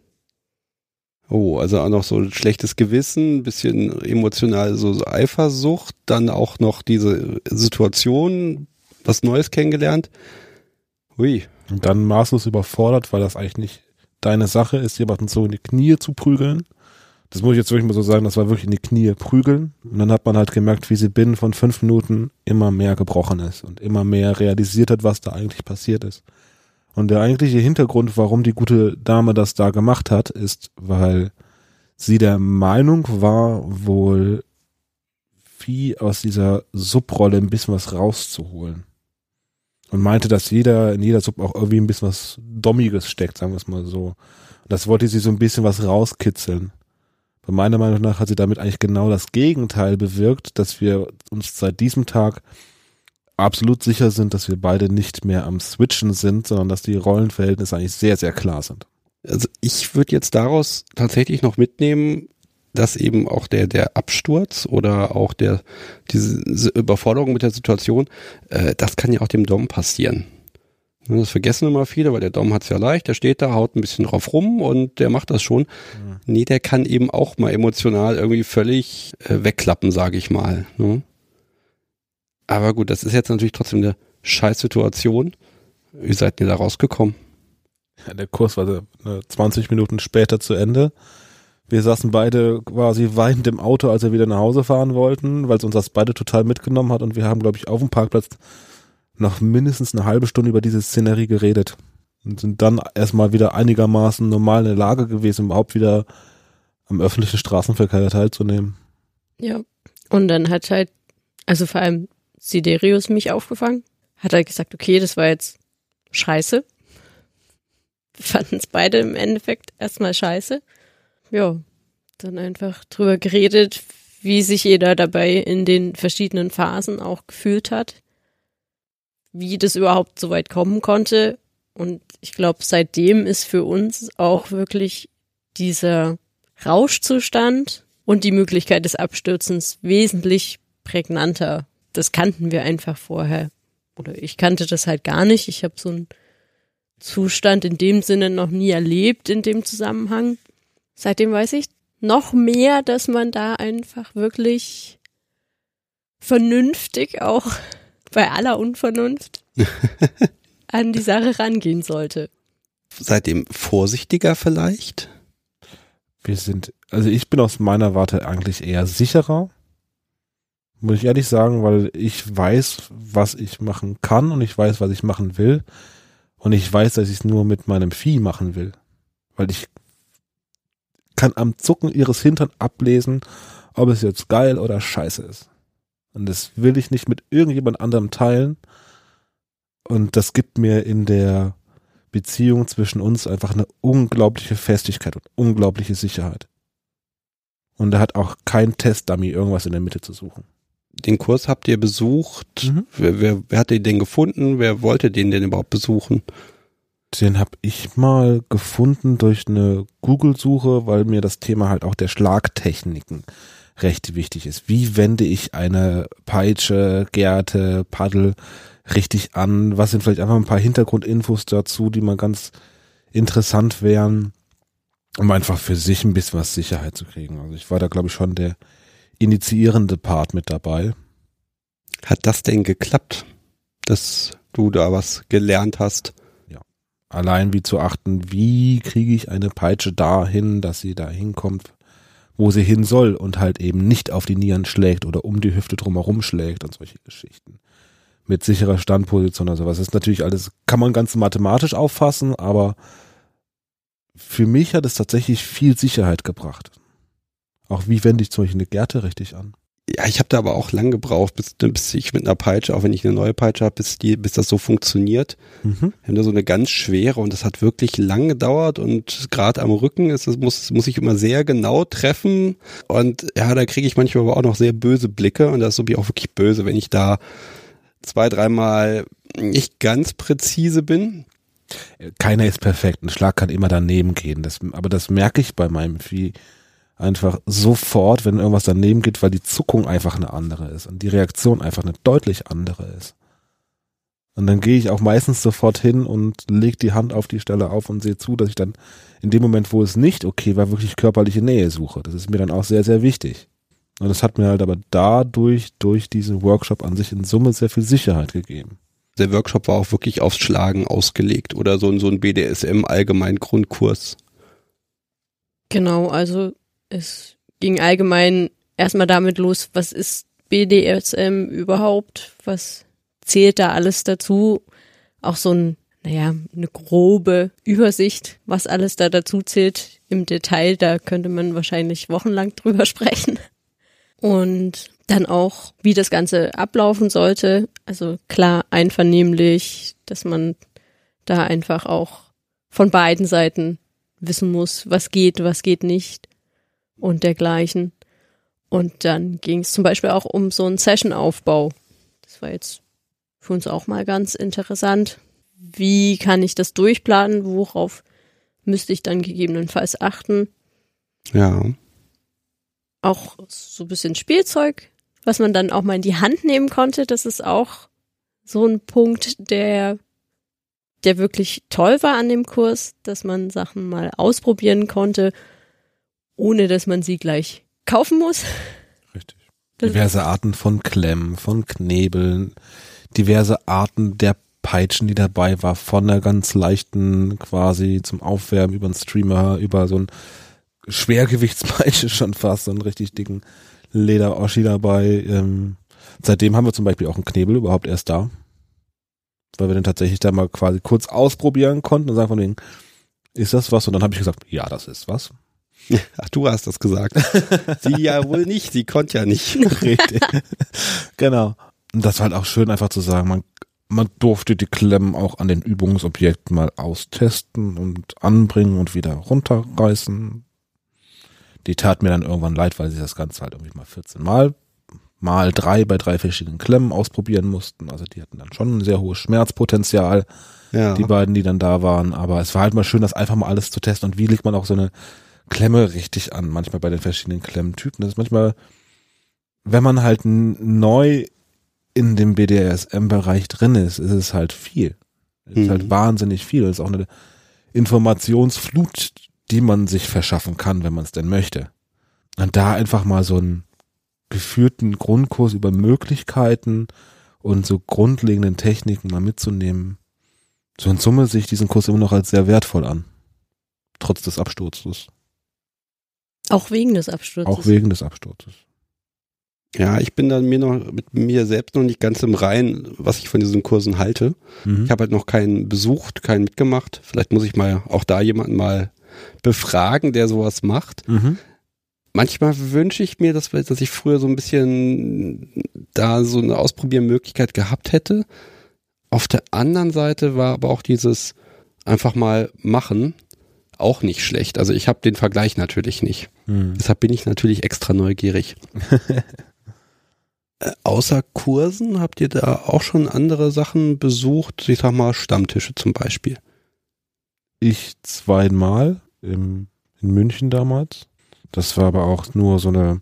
Oh, also auch noch so ein schlechtes Gewissen, ein bisschen emotional so, so Eifersucht, dann auch noch diese Situation, was Neues kennengelernt. Hui. Und dann maßlos überfordert, weil das eigentlich nicht deine Sache ist, jemanden so in die Knie zu prügeln. Das muss ich jetzt wirklich mal so sagen, das war wirklich in die Knie prügeln. Und dann hat man halt gemerkt, wie sie binnen von fünf Minuten immer mehr gebrochen ist und immer mehr realisiert hat, was da eigentlich passiert ist. Und der eigentliche Hintergrund, warum die gute Dame das da gemacht hat, ist, weil sie der Meinung war, wohl Vieh aus dieser Subrolle ein bisschen was rauszuholen. Und meinte, dass jeder, in jeder Suppe auch irgendwie ein bisschen was Dommiges steckt, sagen wir es mal so. Und das wollte sie so ein bisschen was rauskitzeln. Bei meiner Meinung nach hat sie damit eigentlich genau das Gegenteil bewirkt, dass wir uns seit diesem Tag absolut sicher sind, dass wir beide nicht mehr am Switchen sind, sondern dass die Rollenverhältnisse eigentlich sehr, sehr klar sind. Also ich würde jetzt daraus tatsächlich noch mitnehmen, dass eben auch der der Absturz oder auch der diese Überforderung mit der Situation, äh, das kann ja auch dem Dom passieren. Das vergessen immer viele, weil der Dom hat's ja leicht, der steht da, haut ein bisschen drauf rum und der macht das schon. Mhm. Nee, der kann eben auch mal emotional irgendwie völlig äh, wegklappen, sage ich mal. Ne? Aber gut, das ist jetzt natürlich trotzdem eine Scheißsituation. Wie seid ihr da rausgekommen? Ja, der Kurs war 20 Minuten später zu Ende. Wir saßen beide quasi weinend im Auto, als wir wieder nach Hause fahren wollten, weil es uns das beide total mitgenommen hat und wir haben, glaube ich, auf dem Parkplatz noch mindestens eine halbe Stunde über diese Szenerie geredet und sind dann erstmal wieder einigermaßen normal in der Lage gewesen, überhaupt wieder am öffentlichen Straßenverkehr teilzunehmen. Ja. Und dann hat halt, also vor allem Siderius mich aufgefangen. Hat er gesagt, okay, das war jetzt scheiße. <laughs> Wir fanden es beide im Endeffekt erstmal scheiße. Ja, dann einfach drüber geredet, wie sich jeder dabei in den verschiedenen Phasen auch gefühlt hat. Wie das überhaupt so weit kommen konnte. Und ich glaube, seitdem ist für uns auch wirklich dieser Rauschzustand und die Möglichkeit des Abstürzens wesentlich prägnanter das kannten wir einfach vorher. Oder ich kannte das halt gar nicht. Ich habe so einen Zustand in dem Sinne noch nie erlebt in dem Zusammenhang. Seitdem weiß ich noch mehr, dass man da einfach wirklich vernünftig auch bei aller Unvernunft <laughs> an die Sache rangehen sollte. Seitdem vorsichtiger vielleicht? Wir sind, also ich bin aus meiner Warte eigentlich eher sicherer. Muss ich ehrlich sagen, weil ich weiß, was ich machen kann und ich weiß, was ich machen will. Und ich weiß, dass ich es nur mit meinem Vieh machen will. Weil ich kann am Zucken ihres Hintern ablesen, ob es jetzt geil oder scheiße ist. Und das will ich nicht mit irgendjemand anderem teilen. Und das gibt mir in der Beziehung zwischen uns einfach eine unglaubliche Festigkeit und unglaubliche Sicherheit. Und da hat auch kein Testdummy irgendwas in der Mitte zu suchen den Kurs habt ihr besucht? Mhm. Wer, wer, wer hat den gefunden? Wer wollte den denn überhaupt besuchen? Den habe ich mal gefunden durch eine Google-Suche, weil mir das Thema halt auch der Schlagtechniken recht wichtig ist. Wie wende ich eine Peitsche, Gerte, Paddel richtig an? Was sind vielleicht einfach ein paar Hintergrundinfos dazu, die mal ganz interessant wären, um einfach für sich ein bisschen was Sicherheit zu kriegen. Also ich war da glaube ich schon der initiierende Part mit dabei. Hat das denn geklappt, dass du da was gelernt hast? Ja. Allein wie zu achten, wie kriege ich eine Peitsche dahin, dass sie da hinkommt, wo sie hin soll und halt eben nicht auf die Nieren schlägt oder um die Hüfte drumherum schlägt und solche Geschichten. Mit sicherer Standposition oder sowas. Das ist natürlich alles, kann man ganz mathematisch auffassen, aber für mich hat es tatsächlich viel Sicherheit gebracht. Auch wie wende ich zum Beispiel eine Gerte richtig an? Ja, ich habe da aber auch lang gebraucht, bis, bis ich mit einer Peitsche, auch wenn ich eine neue Peitsche habe, bis, die, bis das so funktioniert. Mhm. Wir haben da so eine ganz schwere und das hat wirklich lang gedauert und gerade am Rücken ist es muss muss ich immer sehr genau treffen und ja, da kriege ich manchmal aber auch noch sehr böse Blicke und das ist so wie auch wirklich böse, wenn ich da zwei, dreimal nicht ganz präzise bin. Keiner ist perfekt. Ein Schlag kann immer daneben gehen. Das, aber das merke ich bei meinem Vieh einfach sofort, wenn irgendwas daneben geht, weil die Zuckung einfach eine andere ist und die Reaktion einfach eine deutlich andere ist. Und dann gehe ich auch meistens sofort hin und lege die Hand auf die Stelle auf und sehe zu, dass ich dann in dem Moment, wo es nicht okay war, wirklich körperliche Nähe suche. Das ist mir dann auch sehr, sehr wichtig. Und das hat mir halt aber dadurch, durch diesen Workshop an sich in Summe sehr viel Sicherheit gegeben. Der Workshop war auch wirklich aufs Schlagen ausgelegt oder so, so ein BDSM allgemein Grundkurs. Genau, also es ging allgemein erstmal damit los, was ist BDSM überhaupt? Was zählt da alles dazu? Auch so ein, naja, eine grobe Übersicht, was alles da dazu zählt. Im Detail, da könnte man wahrscheinlich wochenlang drüber <laughs> sprechen. Und dann auch, wie das Ganze ablaufen sollte. Also klar, einvernehmlich, dass man da einfach auch von beiden Seiten wissen muss, was geht, was geht nicht und dergleichen. Und dann ging es zum Beispiel auch um so einen Session-Aufbau. Das war jetzt für uns auch mal ganz interessant. Wie kann ich das durchplanen? Worauf müsste ich dann gegebenenfalls achten? Ja. Auch so ein bisschen Spielzeug, was man dann auch mal in die Hand nehmen konnte. Das ist auch so ein Punkt, der, der wirklich toll war an dem Kurs, dass man Sachen mal ausprobieren konnte, ohne dass man sie gleich kaufen muss. Richtig. Diverse Arten von Klemmen, von Knebeln, diverse Arten der Peitschen, die dabei war, von der ganz leichten quasi zum Aufwärmen über einen Streamer, über so ein Schwergewichtspeitsche <laughs> schon fast, so einen richtig dicken Leder-Oschi dabei. Ähm, seitdem haben wir zum Beispiel auch einen Knebel überhaupt erst da. Weil wir den tatsächlich da mal quasi kurz ausprobieren konnten und sagen von wegen, ist das was? Und dann habe ich gesagt, ja, das ist was. Ach, du hast das gesagt. sie ja wohl nicht, sie konnte ja nicht. Richtig. <laughs> genau. Und das war halt auch schön, einfach zu sagen, man, man durfte die Klemmen auch an den Übungsobjekten mal austesten und anbringen und wieder runterreißen. Die tat mir dann irgendwann leid, weil sie das Ganze halt irgendwie mal 14 Mal, mal drei bei drei verschiedenen Klemmen ausprobieren mussten. Also die hatten dann schon ein sehr hohes Schmerzpotenzial, Ja. die beiden, die dann da waren. Aber es war halt mal schön, das einfach mal alles zu testen und wie legt man auch so eine Klemme richtig an, manchmal bei den verschiedenen Klemmtypen. Das ist manchmal, wenn man halt neu in dem BDSM-Bereich drin ist, ist es halt viel. Es ist Mhm. halt wahnsinnig viel. Es ist auch eine Informationsflut, die man sich verschaffen kann, wenn man es denn möchte. Und da einfach mal so einen geführten Grundkurs über Möglichkeiten und so grundlegenden Techniken mal mitzunehmen. So in Summe sehe ich diesen Kurs immer noch als sehr wertvoll an. Trotz des Absturzes. Auch wegen des Absturzes. Auch wegen des Absturzes. Ja, ich bin dann mir noch mit mir selbst noch nicht ganz im Reinen, was ich von diesen Kursen halte. Mhm. Ich habe halt noch keinen besucht, keinen mitgemacht. Vielleicht muss ich mal auch da jemanden mal befragen, der sowas macht. Mhm. Manchmal wünsche ich mir, dass, dass ich früher so ein bisschen da so eine Ausprobiermöglichkeit gehabt hätte. Auf der anderen Seite war aber auch dieses einfach mal machen auch nicht schlecht. Also ich habe den Vergleich natürlich nicht. Mhm. Deshalb bin ich natürlich extra neugierig. <laughs> Äh, Außer Kursen habt ihr da auch schon andere Sachen besucht? Ich sag mal Stammtische zum Beispiel. Ich zweimal im, in München damals. Das war aber auch nur so eine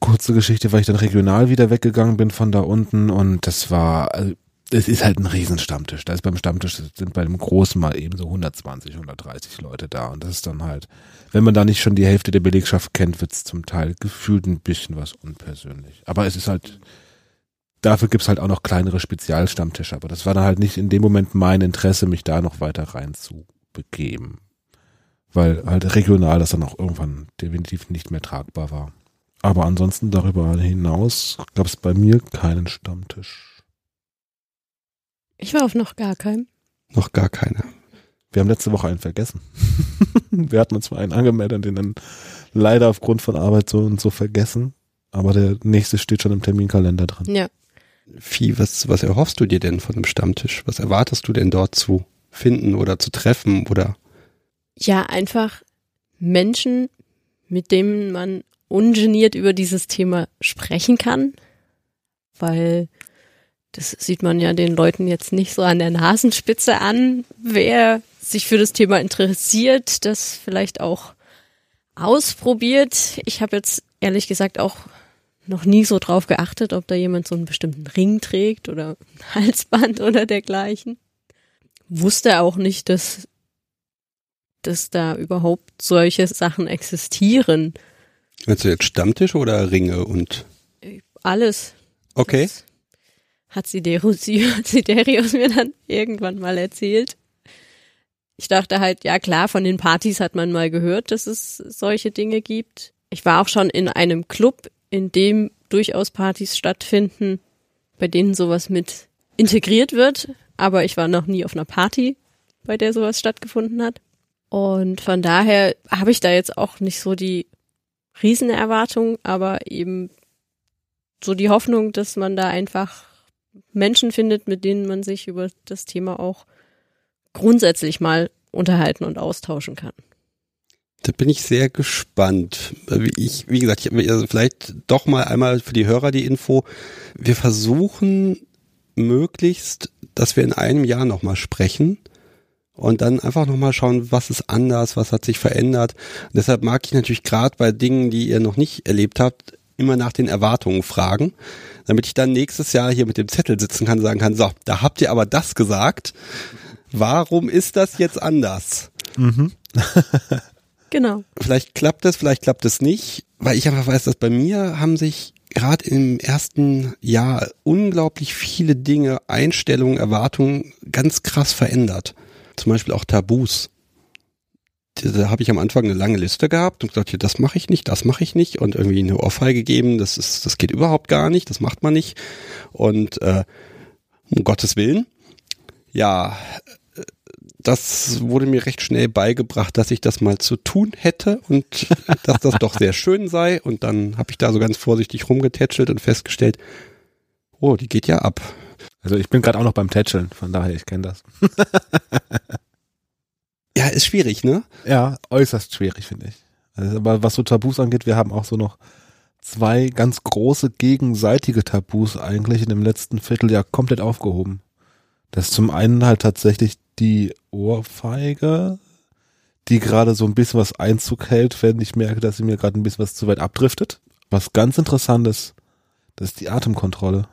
kurze Geschichte, weil ich dann regional wieder weggegangen bin von da unten und das war, also, es ist halt ein Riesenstammtisch. Da ist beim Stammtisch sind bei dem Großen mal eben so 120, 130 Leute da und das ist dann halt, wenn man da nicht schon die Hälfte der Belegschaft kennt, wird's zum Teil gefühlt ein bisschen was unpersönlich. Aber es ist halt, dafür gibt's halt auch noch kleinere Spezialstammtische, aber das war dann halt nicht in dem Moment mein Interesse, mich da noch weiter rein zu begeben. Weil halt regional das dann auch irgendwann definitiv nicht mehr tragbar war. Aber ansonsten darüber hinaus gab es bei mir keinen Stammtisch. Ich war auf noch gar keinem. Noch gar keiner. Wir haben letzte Woche einen vergessen. <laughs> Wir hatten uns zwar einen angemeldet und den dann leider aufgrund von Arbeit so und so vergessen. Aber der nächste steht schon im Terminkalender drin. Ja. Vieh, was, was erhoffst du dir denn von einem Stammtisch? Was erwartest du denn dort zu finden oder zu treffen oder? Ja, einfach Menschen, mit denen man ungeniert über dieses Thema sprechen kann, weil das sieht man ja den Leuten jetzt nicht so an der Nasenspitze an, wer sich für das Thema interessiert, das vielleicht auch ausprobiert. Ich habe jetzt ehrlich gesagt auch noch nie so drauf geachtet, ob da jemand so einen bestimmten Ring trägt oder ein <laughs> Halsband oder dergleichen. Wusste auch nicht, dass dass da überhaupt solche Sachen existieren. Du jetzt Stammtische oder Ringe und? Alles. Okay. Das hat Siderius, <laughs> mir dann irgendwann mal erzählt. Ich dachte halt, ja klar, von den Partys hat man mal gehört, dass es solche Dinge gibt. Ich war auch schon in einem Club, in dem durchaus Partys stattfinden, bei denen sowas mit integriert wird, aber ich war noch nie auf einer Party, bei der sowas stattgefunden hat. Und von daher habe ich da jetzt auch nicht so die Riesenerwartung, aber eben so die Hoffnung, dass man da einfach Menschen findet, mit denen man sich über das Thema auch grundsätzlich mal unterhalten und austauschen kann. Da bin ich sehr gespannt. Wie Ich, wie gesagt, ich, also vielleicht doch mal einmal für die Hörer die Info. Wir versuchen möglichst, dass wir in einem Jahr nochmal sprechen und dann einfach nochmal schauen, was ist anders, was hat sich verändert. Und deshalb mag ich natürlich gerade bei Dingen, die ihr noch nicht erlebt habt, immer nach den Erwartungen fragen, damit ich dann nächstes Jahr hier mit dem Zettel sitzen kann und sagen kann, so, da habt ihr aber das gesagt. Warum ist das jetzt anders? Mhm. <laughs> Genau. Vielleicht klappt es, vielleicht klappt es nicht, weil ich einfach weiß, dass bei mir haben sich gerade im ersten Jahr unglaublich viele Dinge, Einstellungen, Erwartungen ganz krass verändert. Zum Beispiel auch Tabus. Da habe ich am Anfang eine lange Liste gehabt und gesagt, ja, das mache ich nicht, das mache ich nicht und irgendwie eine Ohrfeige gegeben, das ist, das geht überhaupt gar nicht, das macht man nicht. Und äh, um Gottes Willen, ja, das wurde mir recht schnell beigebracht, dass ich das mal zu tun hätte und <laughs> dass das doch sehr schön sei. Und dann habe ich da so ganz vorsichtig rumgetätschelt und festgestellt, oh, die geht ja ab. Also ich bin gerade auch noch beim Tätscheln, von daher, ich kenne das. <laughs> ja, ist schwierig, ne? Ja, äußerst schwierig, finde ich. Also, aber was so Tabus angeht, wir haben auch so noch zwei ganz große gegenseitige Tabus eigentlich in dem letzten Vierteljahr komplett aufgehoben. Das ist zum einen halt tatsächlich die Ohrfeige, die gerade so ein bisschen was Einzug hält, wenn ich merke, dass sie mir gerade ein bisschen was zu weit abdriftet. Was ganz interessant ist, das ist die Atemkontrolle.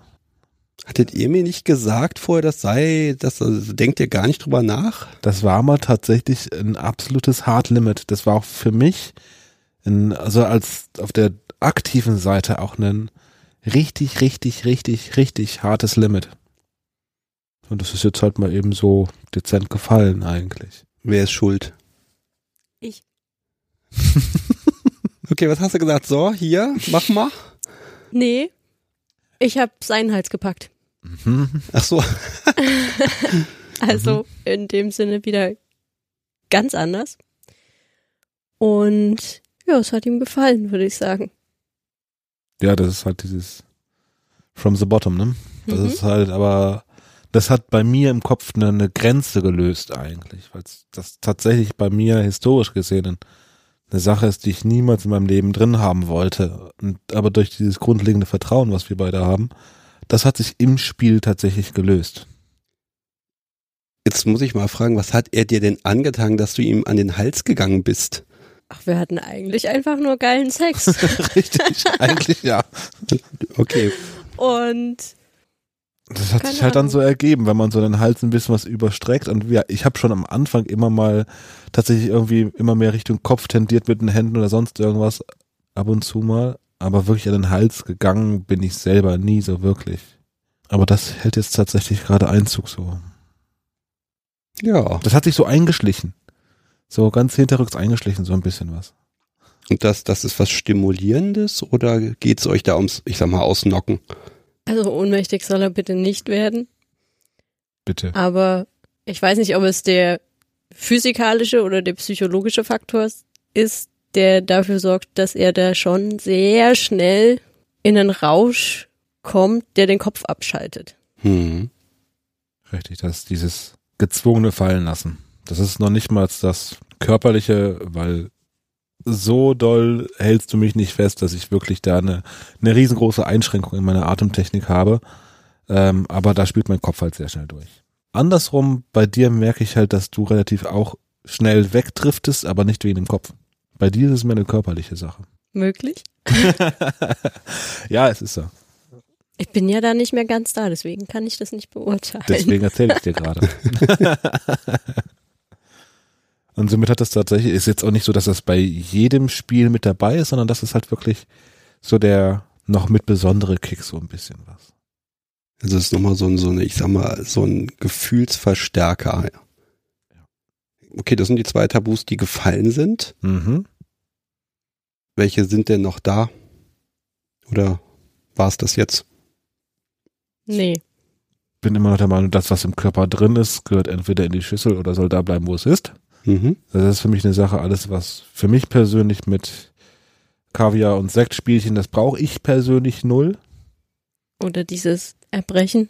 Hattet ihr mir nicht gesagt vorher, das sei, das also denkt ihr gar nicht drüber nach? Das war mal tatsächlich ein absolutes Hard Limit. Das war auch für mich, ein, also als auf der aktiven Seite auch ein richtig, richtig, richtig, richtig hartes Limit. Und das ist jetzt halt mal eben so dezent gefallen eigentlich. Wer ist schuld? Ich. <laughs> okay, was hast du gesagt? So, hier, mach mal. Nee, ich habe seinen Hals gepackt. Mhm. Ach so. <laughs> also in dem Sinne wieder ganz anders. Und ja, es hat ihm gefallen, würde ich sagen. Ja, das ist halt dieses from the bottom, ne? Das Mhm. ist halt aber das hat bei mir im Kopf eine, eine Grenze gelöst eigentlich, weil das tatsächlich bei mir historisch gesehen eine Sache ist, die ich niemals in meinem Leben drin haben wollte. Und, aber durch dieses grundlegende Vertrauen, was wir beide haben, das hat sich im Spiel tatsächlich gelöst. Jetzt muss ich mal fragen, was hat er dir denn angetan, dass du ihm an den Hals gegangen bist? Ach, wir hatten eigentlich einfach nur geilen Sex. <laughs> Richtig, eigentlich ja. Okay. Und Das hat sich halt dann so ergeben, wenn man so den Hals ein bisschen was überstreckt. Und ja, ich habe schon am Anfang immer mal tatsächlich irgendwie immer mehr Richtung Kopf tendiert mit den Händen oder sonst irgendwas. Ab und zu mal. Aber wirklich an den Hals gegangen bin ich selber nie so wirklich. Aber das hält jetzt tatsächlich gerade Einzug so. Ja. Das hat sich so eingeschlichen. So ganz hinterrücks eingeschlichen, so ein bisschen was. Und das, das ist was Stimulierendes oder geht's euch da ums, ich sag mal, Ausnocken? also ohnmächtig soll er bitte nicht werden. Bitte. Aber ich weiß nicht, ob es der physikalische oder der psychologische Faktor ist, der dafür sorgt, dass er da schon sehr schnell in einen Rausch kommt, der den Kopf abschaltet. Hm. Richtig, das ist dieses gezwungene Fallen lassen. Das ist noch nicht mal das körperliche, weil so doll hältst du mich nicht fest, dass ich wirklich da eine, eine riesengroße Einschränkung in meiner Atemtechnik habe. Ähm, aber da spielt mein Kopf halt sehr schnell durch. Andersrum, bei dir merke ich halt, dass du relativ auch schnell wegdriftest, aber nicht wegen dem Kopf. Bei dir ist es mehr eine körperliche Sache. Möglich? <laughs> ja, es ist so. Ich bin ja da nicht mehr ganz da, deswegen kann ich das nicht beurteilen. Deswegen erzähle ich dir gerade. <laughs> Und somit hat das tatsächlich, ist jetzt auch nicht so, dass das bei jedem Spiel mit dabei ist, sondern das ist halt wirklich so der noch mit besondere Kick so ein bisschen was. Also es ist nochmal so ein, so eine, ich sag mal, so ein Gefühlsverstärker. Okay, das sind die zwei Tabus, die gefallen sind. Mhm. Welche sind denn noch da? Oder war es das jetzt? Nee. Bin immer noch der Meinung, das, was im Körper drin ist, gehört entweder in die Schüssel oder soll da bleiben, wo es ist. Mhm. Das ist für mich eine Sache, alles, was für mich persönlich mit Kaviar und Sektspielchen, das brauche ich persönlich null. Oder dieses Erbrechen.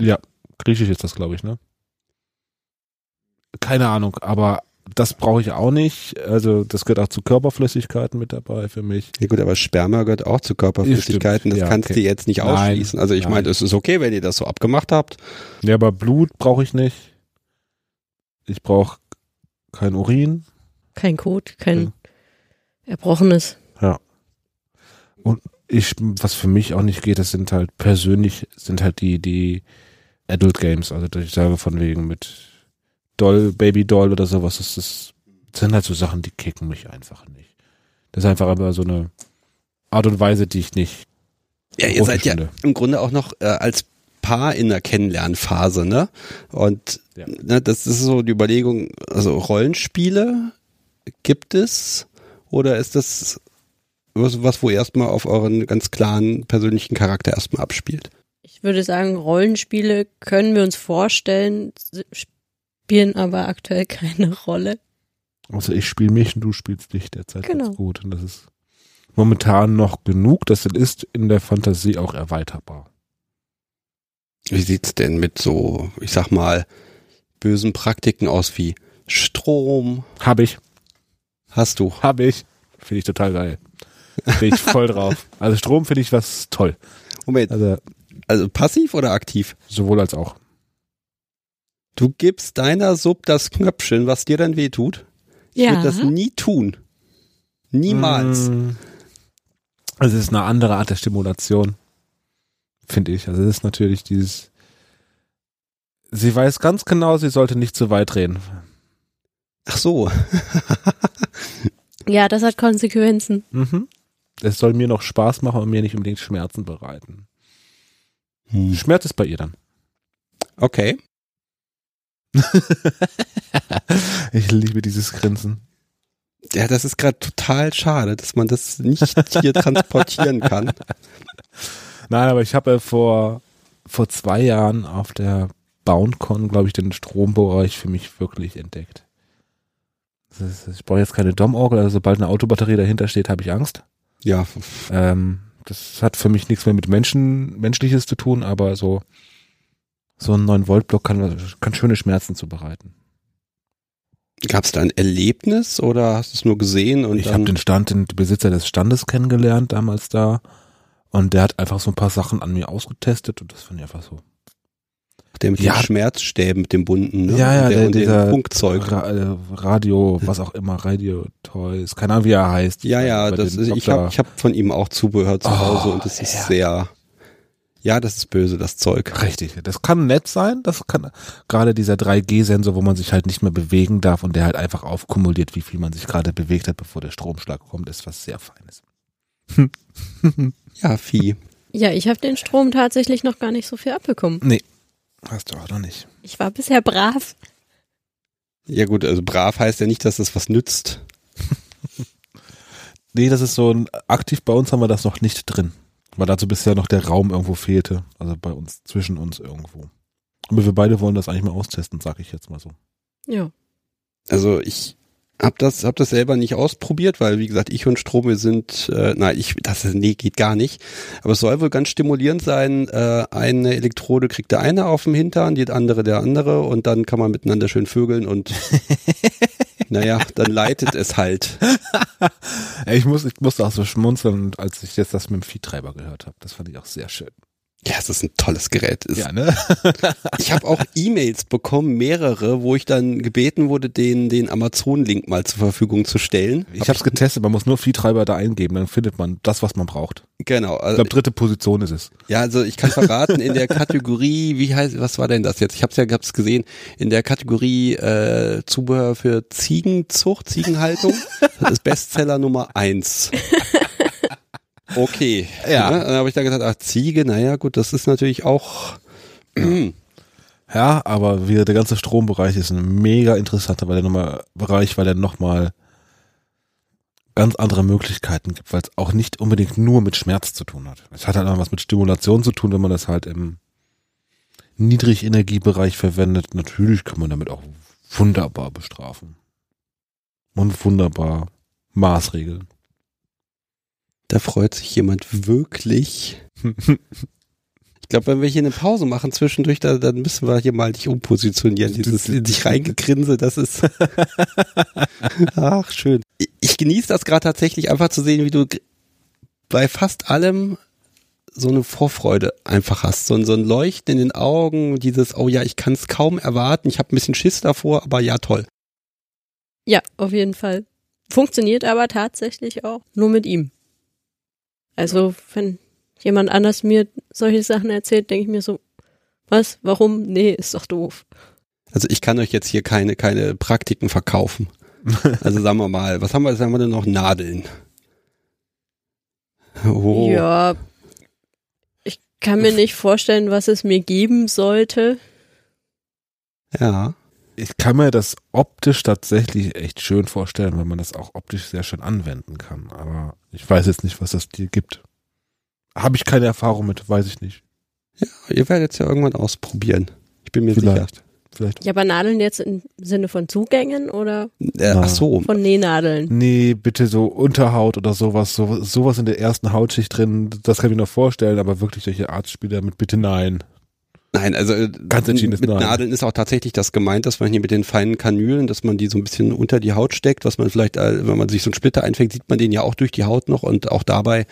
Ja, griechisch ist das, glaube ich, ne? Keine Ahnung, aber das brauche ich auch nicht. Also das gehört auch zu Körperflüssigkeiten mit dabei für mich. Ja gut, aber Sperma gehört auch zu Körperflüssigkeiten. Das Ja, kannst okay. du jetzt nicht Nein, ausschließen. Also ich nein. meine, es ist okay, wenn ihr das so abgemacht habt. Ja, aber Blut brauche ich nicht. Ich brauche kein Urin. Kein Kot, kein Ja. Erbrochenes. Ich, was für mich auch nicht geht, das sind halt persönlich, sind halt die, die Adult Games. Also ich sage von wegen mit Doll, Baby Doll oder sowas. Das, ist, das sind halt so Sachen, die kicken mich einfach nicht. Das ist einfach aber so eine Art und Weise, die ich nicht. Ja, ihr seid ja finde. im Grunde auch noch äh, als Paar in der Kennenlernphase, ne? Und Ja. ne, das ist so die Überlegung, also Rollenspiele gibt es oder ist das was, was wo erstmal auf euren ganz klaren persönlichen Charakter erstmal abspielt? Ich würde sagen, Rollenspiele können wir uns vorstellen, spielen aber aktuell keine Rolle. Also ich spiele mich und du spielst dich derzeit Genau. ganz gut. Und das ist momentan noch genug. Das ist in der Fantasie auch erweiterbar. Wie sieht's denn mit so, ich sag mal, bösen Praktiken aus wie Strom? Hab ich. Hast du? Hab ich. Finde ich total geil. Bin ich voll drauf. Also Strom finde ich was toll. Moment, Also also passiv oder aktiv? sowohl als auch. Du gibst deiner Sub das Knöpfchen, was dir dann weh tut? Ich Ja. würde das nie tun. Niemals. Mm. Also es ist eine andere Art der Stimulation. Finde ich. Also es ist natürlich dieses. Sie weiß ganz genau, sie sollte nicht zu weit drehen. Ach so. <laughs> Ja, das hat Konsequenzen. Mhm. Es soll mir noch Spaß machen und mir nicht unbedingt Schmerzen bereiten. Schmerz ist bei ihr dann. Okay. <laughs> ich liebe dieses Grinsen. Ja, das ist gerade total schade, dass man das nicht hier transportieren kann. <laughs> Nein, aber ich habe vor, vor zwei Jahren auf der BoundCon, glaube ich, den Strombereich für mich wirklich entdeckt. Ist, ich brauche jetzt keine Dom-Orgel, also sobald eine Autobatterie dahinter steht, habe ich Angst. Ja, Ähm, das hat für mich nichts mehr mit Menschen, Menschliches zu tun, aber so, so ein 9-Volt-Block kann, kann schöne Schmerzen zubereiten. gab es da ein Erlebnis oder hast du es nur gesehen und ich habe den Stand, den Besitzer des Standes kennengelernt damals da und der hat einfach so ein paar Sachen an mir ausgetestet und das fand ich einfach so. der mit Ja. den Schmerzstäben, mit dem bunten, ne? Ja, ja, der, der- und dieser- Funkzeug. Ra äh, Radio, was auch immer, Radio Toys, keine Ahnung, wie er heißt. Ja, ja, das ist, ich habe ich hab von ihm auch Zubehör zu Oh, Hause und das ist ja. sehr, ja, das ist böse, das Zeug. Richtig, das kann nett sein, das kann gerade dieser 3G-Sensor, wo man sich halt nicht mehr bewegen darf und der halt einfach aufkumuliert, wie viel man sich gerade bewegt hat, bevor der Stromschlag kommt, ist was sehr Feines. Ja, Vieh. Ja, ich habe den Strom tatsächlich noch gar nicht so viel abbekommen. Nee, hast du auch noch nicht. Ich war bisher brav. Ja gut, also brav heißt ja nicht, dass das was nützt. <laughs> Nee, das ist so ein, aktiv bei uns haben wir das noch nicht drin, weil dazu bisher noch der Raum irgendwo fehlte, also bei uns, zwischen uns irgendwo. Aber wir beide wollen das eigentlich mal austesten, sag ich jetzt mal so. Ja. Also ich hab das, hab das selber nicht ausprobiert, weil wie gesagt, ich und Strom, wir sind, äh, nein, ich, das ist, nee, geht gar nicht. Aber es soll wohl ganz stimulierend sein. Äh, eine Elektrode kriegt der eine auf dem Hintern, die andere der andere und dann kann man miteinander schön vögeln und <laughs> naja, dann leitet es halt. <laughs> Ich, muss, ich musste auch so schmunzeln, als ich jetzt das mit dem Viehtreiber gehört habe. Das fand ich auch sehr schön. Ja, es ist ein tolles Gerät. Es, Ja, ne? <laughs> Ich habe auch E-Mails bekommen, mehrere, wo ich dann gebeten wurde, den, den Amazon-Link mal zur Verfügung zu stellen. Ich habe es getestet, man muss nur Viehtreiber da eingeben, dann findet man das, was man braucht. Genau. Ich Also, glaube, dritte Position ist es. ja, also ich kann verraten, in der Kategorie, wie heißt, was war denn das jetzt? Ich habe es ja hab's gesehen, in der Kategorie äh, Zubehör für Ziegenzucht, Ziegenhaltung, das ist Bestseller Nummer eins. Okay. Ja. Ne? Dann habe ich dann gesagt, ach Ziege, naja gut, das ist natürlich auch Ja, aber wieder der ganze Strombereich ist ein mega interessanter weil der nochmal Bereich, weil er nochmal ganz andere Möglichkeiten gibt, weil es auch nicht unbedingt nur mit Schmerz zu tun hat. Es hat halt auch was mit Stimulation zu tun, wenn man das halt im Niedrigenergiebereich verwendet. Natürlich kann man damit auch wunderbar bestrafen. Und wunderbar maßregeln. Da freut sich jemand wirklich. <laughs> Ich glaube, wenn wir hier eine Pause machen zwischendurch, da, dann müssen wir hier mal dich umpositionieren. Dieses in sich reingegrinse, das ist. <laughs> Ach, schön. Ich genieße das gerade tatsächlich einfach zu sehen, wie du bei fast allem so eine Vorfreude einfach hast. So, so ein Leuchten in den Augen, dieses, oh ja, ich kann es kaum erwarten, ich habe ein bisschen Schiss davor, aber ja, toll. Ja, auf jeden Fall. Funktioniert aber tatsächlich auch nur mit ihm. Also, wenn jemand anders mir solche Sachen erzählt, denke ich mir so, was, warum? Nee, ist doch doof. Also ich kann euch jetzt hier keine, keine Praktiken verkaufen. <laughs> Also sagen wir mal, was haben wir, sagen wir denn noch? Nadeln. Oh. Ja, ich kann mir nicht vorstellen, was es mir geben sollte. Ja. Ich kann mir das optisch tatsächlich echt schön vorstellen, weil man das auch optisch sehr schön anwenden kann. Aber ich weiß jetzt nicht, was das dir gibt. Habe ich keine Erfahrung mit, weiß ich nicht. Ja, ihr werdet es ja irgendwann ausprobieren. Ich bin mir Vielleicht. sicher. Vielleicht. Ja, aber Nadeln jetzt im Sinne von Zugängen oder Äh, ach so. von Nähnadeln? Nee, bitte so Unterhaut oder sowas, so, sowas in der ersten Hautschicht drin, das kann ich mir noch vorstellen, aber wirklich solche Arztspiele mit bitte nein. Nein, also äh, Ganz entschiedenes mit Nein. Nadeln ist auch tatsächlich das gemeint, dass man hier mit den feinen Kanülen, dass man die so ein bisschen unter die Haut steckt, was man vielleicht, äh, wenn man sich so einen Splitter einfängt, sieht man den ja auch durch die Haut noch und auch dabei,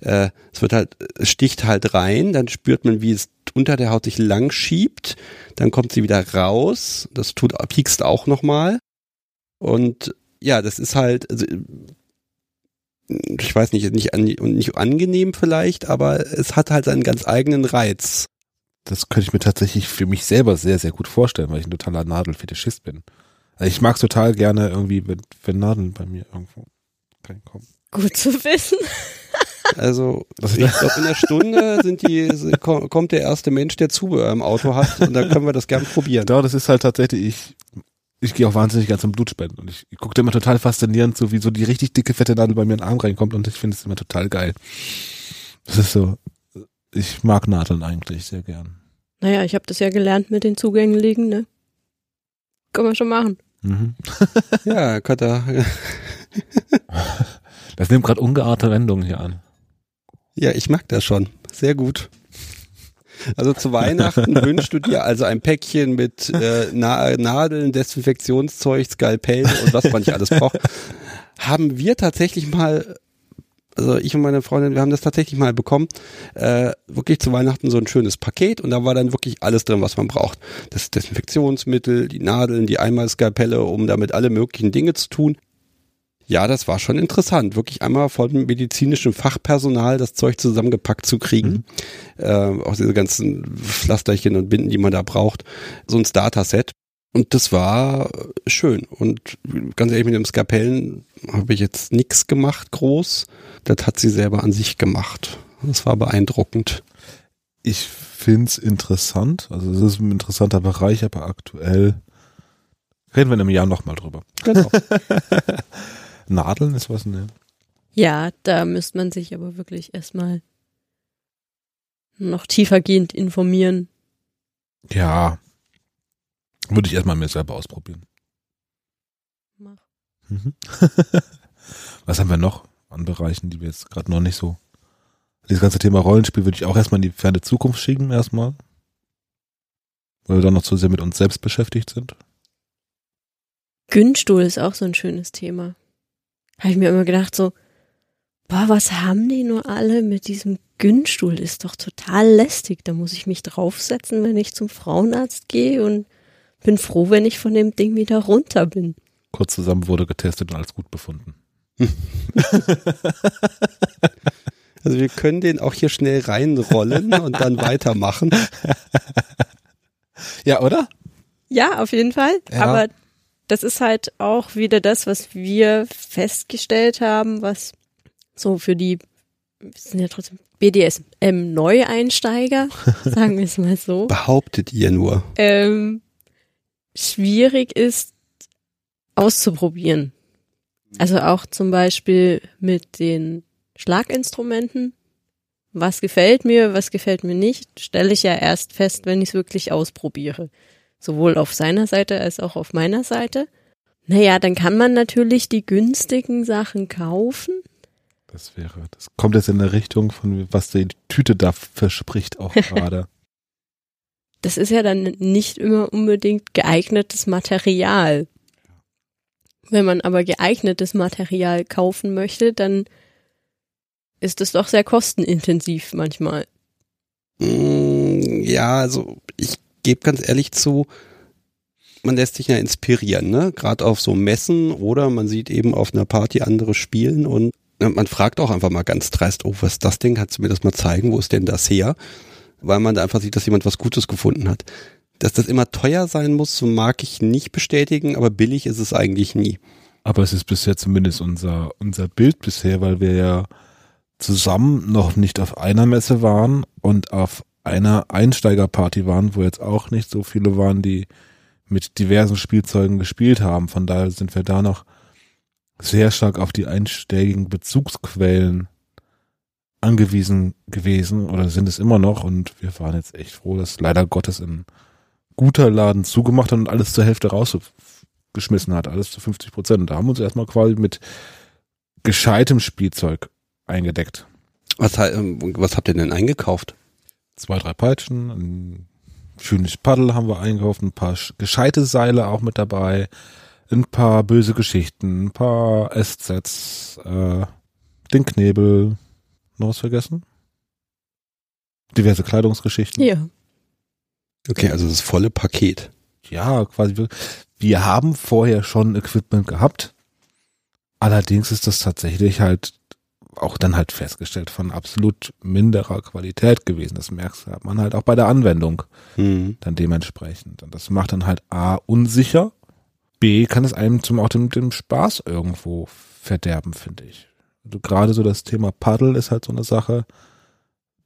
äh, es wird halt, es sticht halt rein, dann spürt man, wie es unter der Haut sich lang schiebt, dann kommt sie wieder raus, das tut, piekst auch nochmal und ja, das ist halt, also, ich weiß nicht, nicht, an, nicht angenehm vielleicht, aber es hat halt seinen ganz eigenen Reiz. Das könnte ich mir tatsächlich für mich selber sehr, sehr gut vorstellen, weil ich ein totaler Nadelfetischist bin. Also ich mag es total gerne irgendwie, wenn, wenn Nadeln bei mir irgendwo reinkommen. Gut zu wissen. Also Das- ich glaube, in der Stunde sind die, ko- kommt der erste Mensch, der Zubehör im Auto hat und dann können wir das gern probieren. Ja, das ist halt tatsächlich, ich, ich gehe auch wahnsinnig ganz zum Blutspenden und ich, ich gucke immer total faszinierend, so wie so die richtig dicke, fette Nadel bei mir in den Arm reinkommt und ich finde es immer total geil. Das ist so, ich mag Nadeln eigentlich sehr gern. Naja, ich habe das ja gelernt mit den Zugängen legen, ne? Können wir schon machen. Mhm. <laughs> Ja, ihr, <laughs> Das nimmt gerade ungeahnte Wendungen hier an. ja, ich mag das schon. Sehr gut. Also zu Weihnachten <laughs> wünschst du dir also ein Päckchen mit äh, Na Nadeln, Desinfektionszeug, Skalpellen und was man nicht alles braucht. Haben wir tatsächlich mal, also ich und meine Freundin, wir haben das tatsächlich mal bekommen, äh, wirklich zu Weihnachten so ein schönes Paket und da war dann wirklich alles drin, was man braucht. Das Desinfektionsmittel, die Nadeln, die Einmalskalpelle, um damit alle möglichen Dinge zu tun. Ja, das war schon interessant, wirklich einmal von medizinischem Fachpersonal das Zeug zusammengepackt zu kriegen. Äh, auch diese ganzen Pflasterchen und Binden, die man da braucht. So ein Starter-Set. Und das war schön. Und ganz ehrlich, mit dem Skapellen habe ich jetzt nichts gemacht groß. Das hat sie selber an sich gemacht. Das war beeindruckend. Ich find's interessant, also es ist ein interessanter Bereich, aber aktuell reden wir in einem Jahr nochmal drüber. Genau. <laughs> Nadeln ist was, ne? Ja, da müsste man sich aber wirklich erstmal noch tiefergehend informieren. Ja. Würde ich erstmal mir selber ausprobieren. Mach. Mhm. <laughs> Was haben wir noch an Bereichen, die wir jetzt gerade noch nicht so. Dieses ganze Thema Rollenspiel würde ich auch erstmal in die ferne Zukunft schieben, erstmal. Weil wir dann noch zu sehr mit uns selbst beschäftigt sind. Günststuhl ist auch so ein schönes Thema. Habe ich mir immer gedacht, so, boah, was haben die nur alle mit diesem Günststuhl? Ist doch total lästig. Da muss ich mich draufsetzen, wenn ich zum Frauenarzt gehe und bin froh, wenn ich von dem Ding wieder runter bin. Kurz zusammen wurde getestet und als gut befunden. <laughs> Also wir können den auch hier schnell reinrollen und dann weitermachen. Ja, oder? Ja, auf jeden Fall. Ja. Aber das ist halt auch wieder das, was wir festgestellt haben, was so für die, wir sind ja trotzdem BDSM-Neueinsteiger, <laughs> sagen wir es mal so, Behauptet ihr nur. ähm, schwierig ist auszuprobieren. Also auch zum Beispiel mit den Schlaginstrumenten. Was gefällt mir, was gefällt mir nicht, stelle ich ja erst fest, wenn ich es wirklich ausprobiere. Sowohl auf seiner Seite als auch auf meiner Seite. Naja, dann kann man natürlich die günstigen Sachen kaufen. Das wäre, das kommt jetzt in der Richtung von, was die Tüte da verspricht auch <laughs> gerade. Das ist ja dann nicht immer unbedingt geeignetes Material. Wenn man aber geeignetes Material kaufen möchte, dann ist es doch sehr kostenintensiv manchmal. Mm, ja, also ich gebe ganz ehrlich zu, man lässt sich ja inspirieren, ne? Gerade auf so Messen oder man sieht eben auf einer Party andere spielen und ne, man fragt auch einfach mal ganz dreist, oh, was ist das Ding? Kannst du mir das mal zeigen? Wo ist denn das her? Weil man da einfach sieht, dass jemand was Gutes gefunden hat. Dass das immer teuer sein muss, so mag ich nicht bestätigen, aber billig ist es eigentlich nie. Aber es ist bisher zumindest unser, unser Bild bisher, weil wir ja zusammen noch nicht auf einer Messe waren und auf einer Einsteigerparty waren, wo jetzt auch nicht so viele waren, die mit diversen Spielzeugen gespielt haben. Von daher sind wir da noch sehr stark auf die einsteigigen Bezugsquellen angewiesen gewesen oder sind es immer noch und wir waren jetzt echt froh, dass leider Gottes ein guter Laden zugemacht hat und alles zur Hälfte rausgeschmissen hat, alles zu 50 Prozent. Und da haben wir uns erstmal quasi mit gescheitem Spielzeug eingedeckt. Was, was habt ihr denn eingekauft? Zwei, drei Peitschen, ein schönes Paddel haben wir eingekauft, ein paar gescheite Seile auch mit dabei, ein paar böse Geschichten, ein paar SZs, äh, den Knebel, noch was vergessen? Diverse Kleidungsgeschichten. Ja. Okay, also das volle Paket. Ja, quasi. Wir, wir haben vorher schon Equipment gehabt. Allerdings ist das tatsächlich halt auch dann halt festgestellt von absolut minderer Qualität gewesen. Das merkst hat man halt auch bei der Anwendung Mhm. dann dementsprechend. Und das macht dann halt A unsicher, B kann es einem zum auch dem, dem Spaß irgendwo verderben, finde ich. Gerade so das Thema Paddle ist halt so eine Sache,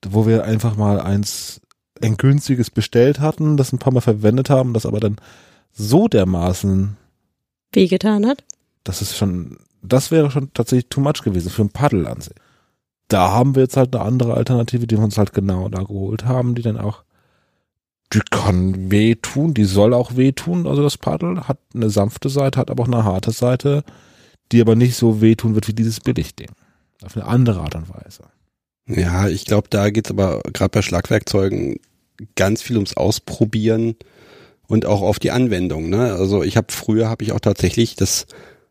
wo wir einfach mal eins ein günstiges bestellt hatten, das ein paar Mal verwendet haben, das aber dann so dermaßen, Wehgetan hat. das ist schon, das wäre schon tatsächlich too much gewesen für ein Paddel an sich. Da haben wir jetzt halt eine andere Alternative, die wir uns halt genau da geholt haben, die dann auch, die kann wehtun, die soll auch wehtun. Also das Paddel hat eine sanfte Seite, hat aber auch eine harte Seite, die aber nicht so wehtun wird wie dieses Billigding. Auf eine andere Art und Weise. Ja, ich glaube, da geht's aber gerade bei Schlagwerkzeugen ganz viel ums Ausprobieren und auch auf die Anwendung. Ne? Also ich habe früher habe ich auch tatsächlich das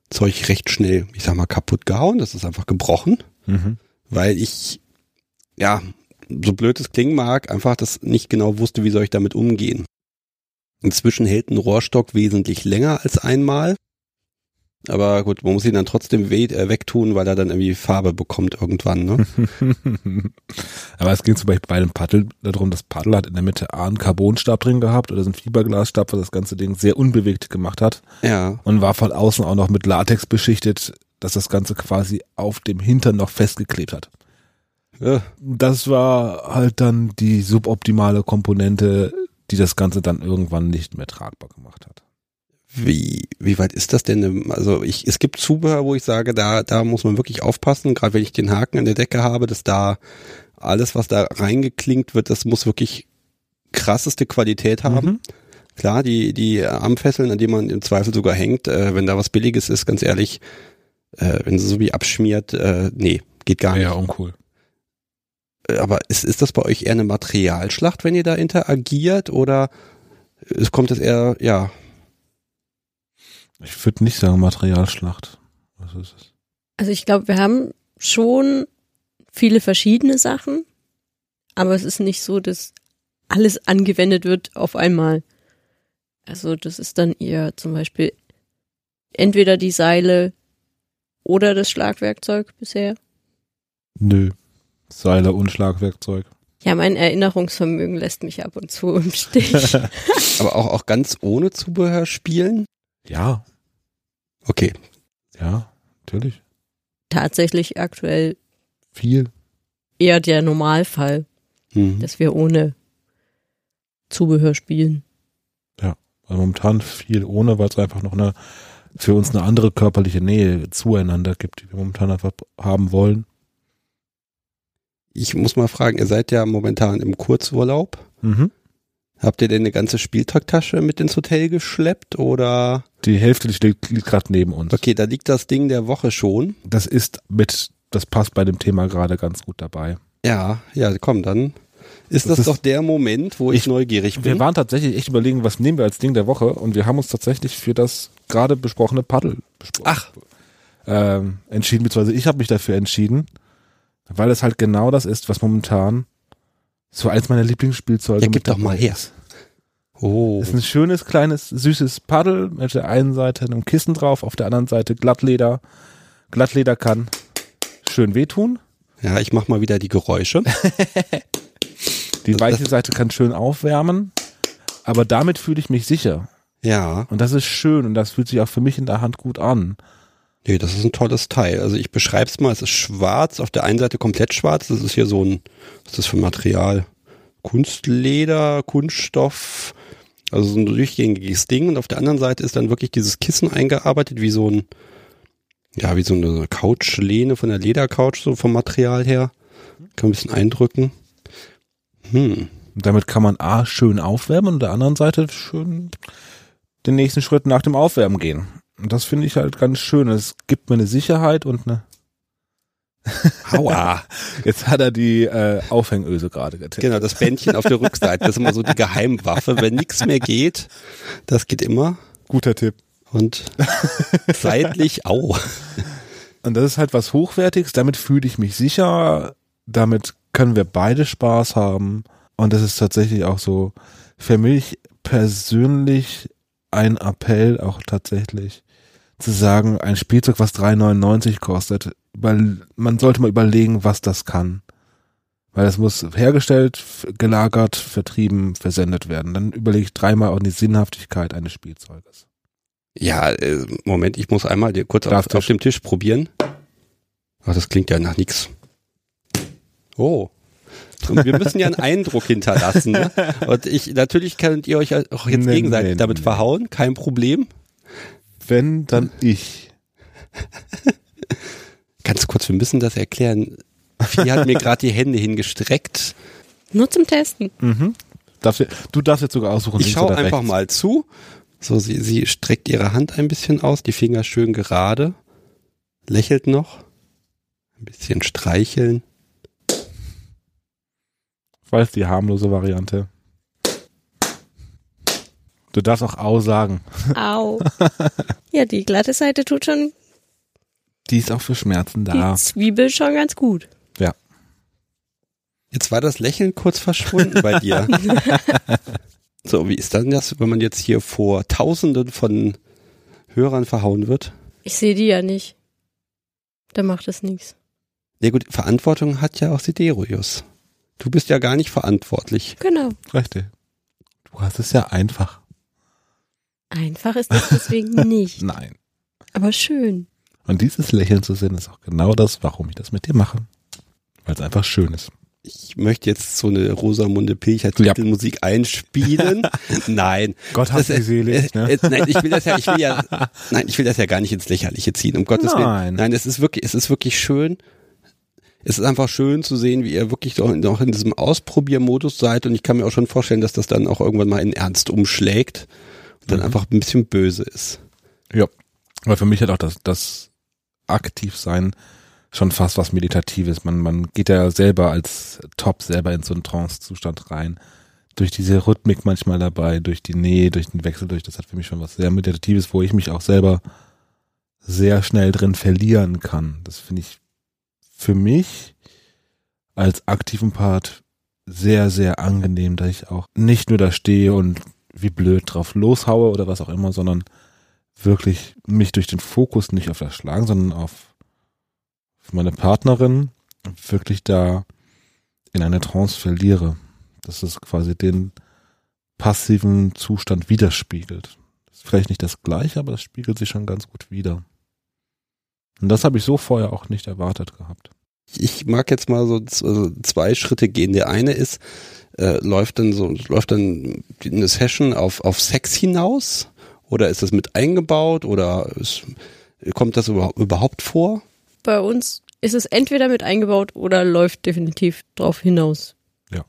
Zeug recht schnell, ich sag mal, kaputt gehauen. Das ist einfach gebrochen, Mhm. weil ich ja so blöd es klingen mag, einfach das nicht genau wusste, wie soll ich damit umgehen. Inzwischen hält ein Rohrstock wesentlich länger als einmal. Aber gut, man muss ihn dann trotzdem we äh, wegtun, weil er dann irgendwie Farbe bekommt irgendwann. Ne? <laughs> Aber es ging zum Beispiel bei dem Paddel darum, das Paddel hat in der Mitte A einen Carbonstab drin gehabt oder so ein Fiberglasstab, was das ganze Ding sehr unbewegt gemacht hat Ja. und war von außen auch noch mit Latex beschichtet, dass das Ganze quasi auf dem Hintern noch festgeklebt hat. ja. Das war halt dann die suboptimale Komponente, die das Ganze dann irgendwann nicht mehr tragbar gemacht hat. Wie, wie weit ist das denn? Also ich, es gibt Zubehör, wo ich sage, da, da muss man wirklich aufpassen, gerade wenn ich den Haken an der Decke habe, dass da alles, was da reingeklinkt wird, das muss wirklich krasseste Qualität haben. Mhm. Klar, die, die Armfesseln, an denen man im Zweifel sogar hängt, äh, wenn da was Billiges ist, ganz ehrlich, äh, wenn sie so wie abschmiert, äh, nee, geht gar nicht. Ja, uncool. Äh, Aber ist, ist das bei euch eher eine Materialschlacht, wenn ihr da interagiert oder es kommt es eher, ja, Ich würde nicht sagen Materialschlacht. Was ist es? Also ich glaube, wir haben schon viele verschiedene Sachen, aber es ist nicht so, dass alles angewendet wird auf einmal. Also das ist dann eher zum Beispiel entweder die Seile oder das Schlagwerkzeug bisher. Nö. Seile und Schlagwerkzeug. Ja, mein Erinnerungsvermögen lässt mich ab und zu im Stich. <laughs> <laughs> aber auch, auch ganz ohne Zubehör spielen? Ja, Okay, ja, natürlich. Tatsächlich aktuell Viel. eher der Normalfall, Mhm. dass wir ohne Zubehör spielen. Also momentan viel ohne, weil es einfach noch eine für uns eine andere körperliche Nähe zueinander gibt, die wir momentan einfach haben wollen. Ich muss mal fragen, ihr seid ja momentan im Kurzurlaub. Mhm. Habt ihr denn eine ganze Spielzeugtasche mit ins Hotel geschleppt oder? Die Hälfte liegt, liegt gerade neben uns. Okay, da liegt das Ding der Woche schon. Das ist mit das passt bei dem Thema gerade ganz gut dabei. Ja, ja, komm, dann ist das, Das ist- doch der Moment, wo ich, Ich- neugierig bin. Wir waren tatsächlich echt überlegen, was nehmen wir als Ding der Woche und wir haben uns tatsächlich für das gerade besprochene Paddel besprochen. Ach. Ähm, entschieden, beziehungsweise ich habe mich dafür entschieden, weil es halt genau das ist, was momentan so eins meiner Lieblingsspielzeuge Ja, gib doch mal her. oh, Es ist ein schönes, kleines, süßes Paddel mit der einen Seite einem Kissen drauf, auf der anderen Seite Glattleder. Glattleder kann schön wehtun. ja, ich mach mal wieder die Geräusche. <laughs> Die weiche Seite kann schön aufwärmen. Aber damit fühle ich mich sicher. Ja, Und das ist schön und das fühlt sich auch für mich in der Hand gut an. Nee, das ist ein tolles Teil. Also ich beschreib's mal, es ist schwarz, auf der einen Seite komplett schwarz, das ist hier so ein, was ist das für ein Material? Kunstleder, Kunststoff, also so ein durchgängiges Ding und auf der anderen Seite ist dann wirklich dieses Kissen eingearbeitet, wie so ein, ja, wie so eine Couchlehne von der Ledercouch, so vom Material her. Kann man ein bisschen eindrücken. Hm. Damit kann man A schön aufwärmen und der anderen Seite schön den nächsten Schritt nach dem Aufwärmen gehen. Und das finde ich halt ganz schön. Es gibt mir eine Sicherheit und eine. <laughs> Aua. Jetzt hat er die äh, Aufhängöse gerade getippt. Genau, das Bändchen auf der Rückseite, das ist immer so die Geheimwaffe. Wenn nichts mehr geht, das geht immer. Guter Tipp. Und seitlich, au. Und das ist halt was Hochwertiges. Damit fühle ich mich sicher. Damit können wir beide Spaß haben. Und das ist tatsächlich auch so für mich persönlich ein Appell auch tatsächlich zu sagen, ein Spielzeug, was 3,99 kostet, weil man sollte mal überlegen, was das kann. Weil es muss hergestellt, gelagert, vertrieben, versendet werden. Dann überlege ich dreimal auch die Sinnhaftigkeit eines Spielzeuges. Ja, äh, Moment, ich muss einmal kurz auf, auf dem Tisch probieren. Ach, das klingt ja nach nix. Oh. Und wir müssen ja einen <laughs> Eindruck hinterlassen. Ne? Und ich, natürlich könnt ihr euch auch jetzt Nee, gegenseitig nee, damit nee. verhauen, kein Problem. Wenn, dann ich. <laughs> Ganz kurz, wir müssen das erklären. Vieh hat mir gerade die Hände hingestreckt. Nur zum Testen. Mhm. Darfst, du- du darfst jetzt sogar aussuchen. Ich schaue einfach rechts. mal zu. So, sie, sie streckt ihre Hand ein bisschen aus, die Finger schön gerade, lächelt noch, ein bisschen streicheln. Ich weiß die harmlose Variante. Du darfst auch Au sagen. Au. <laughs> ja, die glatte Seite tut schon Die ist auch für Schmerzen da. die Zwiebel schon ganz gut. Ja. Jetzt war das Lächeln kurz verschwunden bei dir. <laughs> So, wie ist dann das, wenn man jetzt hier vor Tausenden von Hörern verhauen wird? Ich sehe die ja nicht. Da macht es nichts. Ja gut, Verantwortung hat ja auch Siderius. Du bist ja gar nicht verantwortlich. Genau. Richtig. Du hast es ja einfach. Einfach ist das deswegen <laughs> nicht. Nein. Aber schön. Und dieses Lächeln zu sehen, ist auch genau das, warum ich das mit dir mache. Weil es einfach schön ist. Ich möchte jetzt so eine Rosamunde Pilcher Ja. Titelmusik <laughs> einspielen. Nein. Gott hat die Seele, äh, ne? äh, nein, ich will das ja, ich will ja, nein, ich will das ja gar nicht ins Lächerliche ziehen, um Gottes Willen. Nein. Nein, es ist wirklich, es ist wirklich schön. Es ist einfach schön zu sehen, wie ihr wirklich doch noch in diesem Ausprobiermodus seid und ich kann mir auch schon vorstellen, dass das dann auch irgendwann mal in Ernst umschlägt dann Mhm. einfach ein bisschen böse ist. Ja. Aber für mich hat auch das, das Aktivsein schon fast was Meditatives. Man, man geht ja selber als Top selber in so einen Trance-Zustand rein. Durch diese Rhythmik manchmal dabei, durch die Nähe, durch den Wechsel, durch das hat für mich schon was sehr Meditatives, wo ich mich auch selber sehr schnell drin verlieren kann. Das finde ich für mich als aktiven Part sehr, sehr angenehm, dass ich auch nicht nur da stehe und wie blöd drauf loshaue oder was auch immer, sondern wirklich mich durch den Fokus nicht auf das Schlagen, sondern auf, meine Partnerin wirklich da in eine Trance verliere. Dass es quasi den passiven Zustand widerspiegelt. Das ist vielleicht nicht das gleiche, aber es spiegelt sich schon ganz gut wider. Und das habe ich so vorher auch nicht erwartet gehabt. Ich mag jetzt mal so also zwei Schritte gehen. Der eine ist, äh, läuft dann so, läuft dann eine Session auf, auf Sex hinaus? Oder ist das mit eingebaut? Oder ist, kommt das überhaupt, überhaupt vor? Bei uns ist es entweder mit eingebaut oder läuft definitiv drauf hinaus. Ja.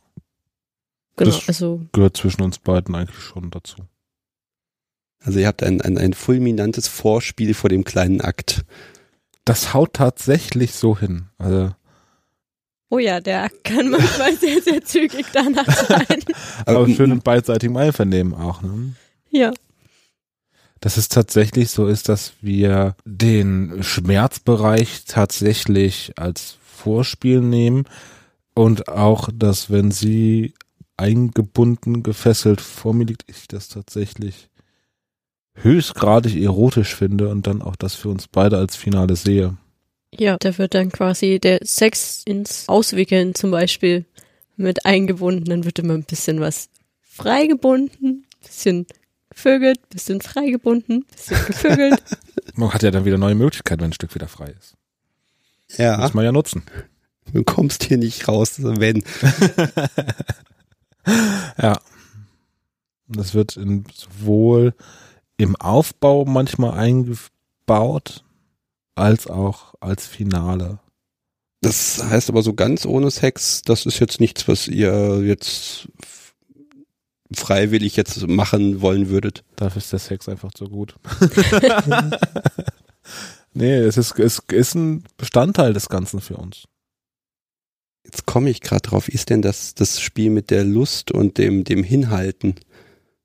Genau, Das- also Gehört zwischen uns beiden eigentlich schon dazu. Also ihr habt ein, ein, ein fulminantes Vorspiel vor dem kleinen Akt. das haut tatsächlich so hin. Also Oh ja, der kann manchmal sehr, sehr zügig danach <laughs> sein. aber schön in beidseitigem Einvernehmen auch. Ne? Ja. Dass es tatsächlich so ist, dass wir den Schmerzbereich tatsächlich als Vorspiel nehmen und auch, dass wenn sie eingebunden, gefesselt vor mir liegt, ich das tatsächlich höchstgradig erotisch finde und dann auch das für uns beide als Finale sehe. Ja, da wird dann quasi der Sex ins Auswickeln zum Beispiel mit eingebunden. Dann wird immer ein bisschen was freigebunden, bisschen gevögelt, bisschen freigebunden, bisschen gevögelt. <laughs> Man hat ja dann wieder neue Möglichkeiten, wenn ein Stück wieder frei ist. Ja, Muss man ja nutzen. du kommst hier nicht raus, wenn. <laughs> Ja. Das wird in, sowohl im Aufbau manchmal eingebaut, als auch als Finale. Das heißt aber so ganz ohne Sex, das ist jetzt nichts, was ihr jetzt freiwillig jetzt machen wollen würdet. Dafür ist der Sex einfach zu gut. <laughs> <laughs> nee, es ist, es ist ein Bestandteil des Ganzen für uns. Jetzt komme ich gerade drauf. Wie ist denn das, das Spiel mit der Lust und dem, dem Hinhalten?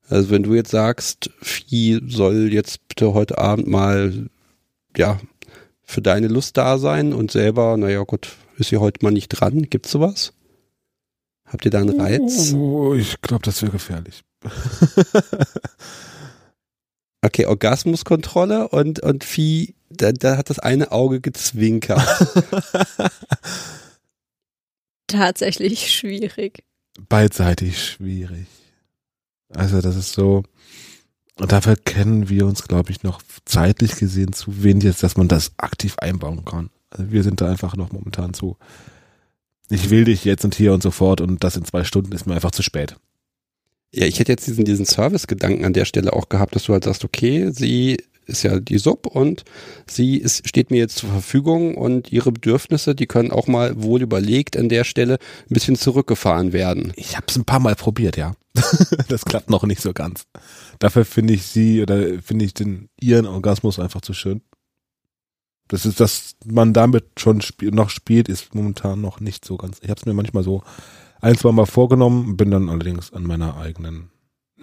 Also wenn du jetzt sagst, Vieh soll jetzt bitte heute Abend mal, ja, für deine Lust da sein und selber, naja gut, ist sie heute mal nicht dran. Gibt's sowas? Habt ihr da einen Reiz? Oh, ich glaube, das wäre gefährlich. <laughs> Okay, Orgasmuskontrolle und, und Vieh, da, da hat das eine Auge gezwinkert. <laughs> Tatsächlich schwierig. Beidseitig schwierig. Also das ist so, und dafür kennen wir uns, glaube ich, noch zeitlich gesehen zu wenig, jetzt, dass man das aktiv einbauen kann. Also wir sind da einfach noch momentan zu. Ich will dich jetzt und hier und so fort und das in zwei Stunden ist mir einfach zu spät. Ja, ich hätte jetzt diesen, diesen Service-Gedanken an der Stelle auch gehabt, dass du halt sagst, okay, sie ist ja die Sub und sie ist, steht mir jetzt zur Verfügung und ihre Bedürfnisse, die können auch mal wohl überlegt an der Stelle ein bisschen zurückgefahren werden. Ich habe es ein paar Mal probiert, ja. <laughs> das klappt noch nicht so ganz. Dafür finde ich sie oder finde ich den ihren Orgasmus einfach zu schön. Das ist, dass man damit schon spiel, noch spielt, ist momentan noch nicht so ganz. Ich habe es mir manchmal so ein, zwei Mal vorgenommen, bin dann allerdings an meiner eigenen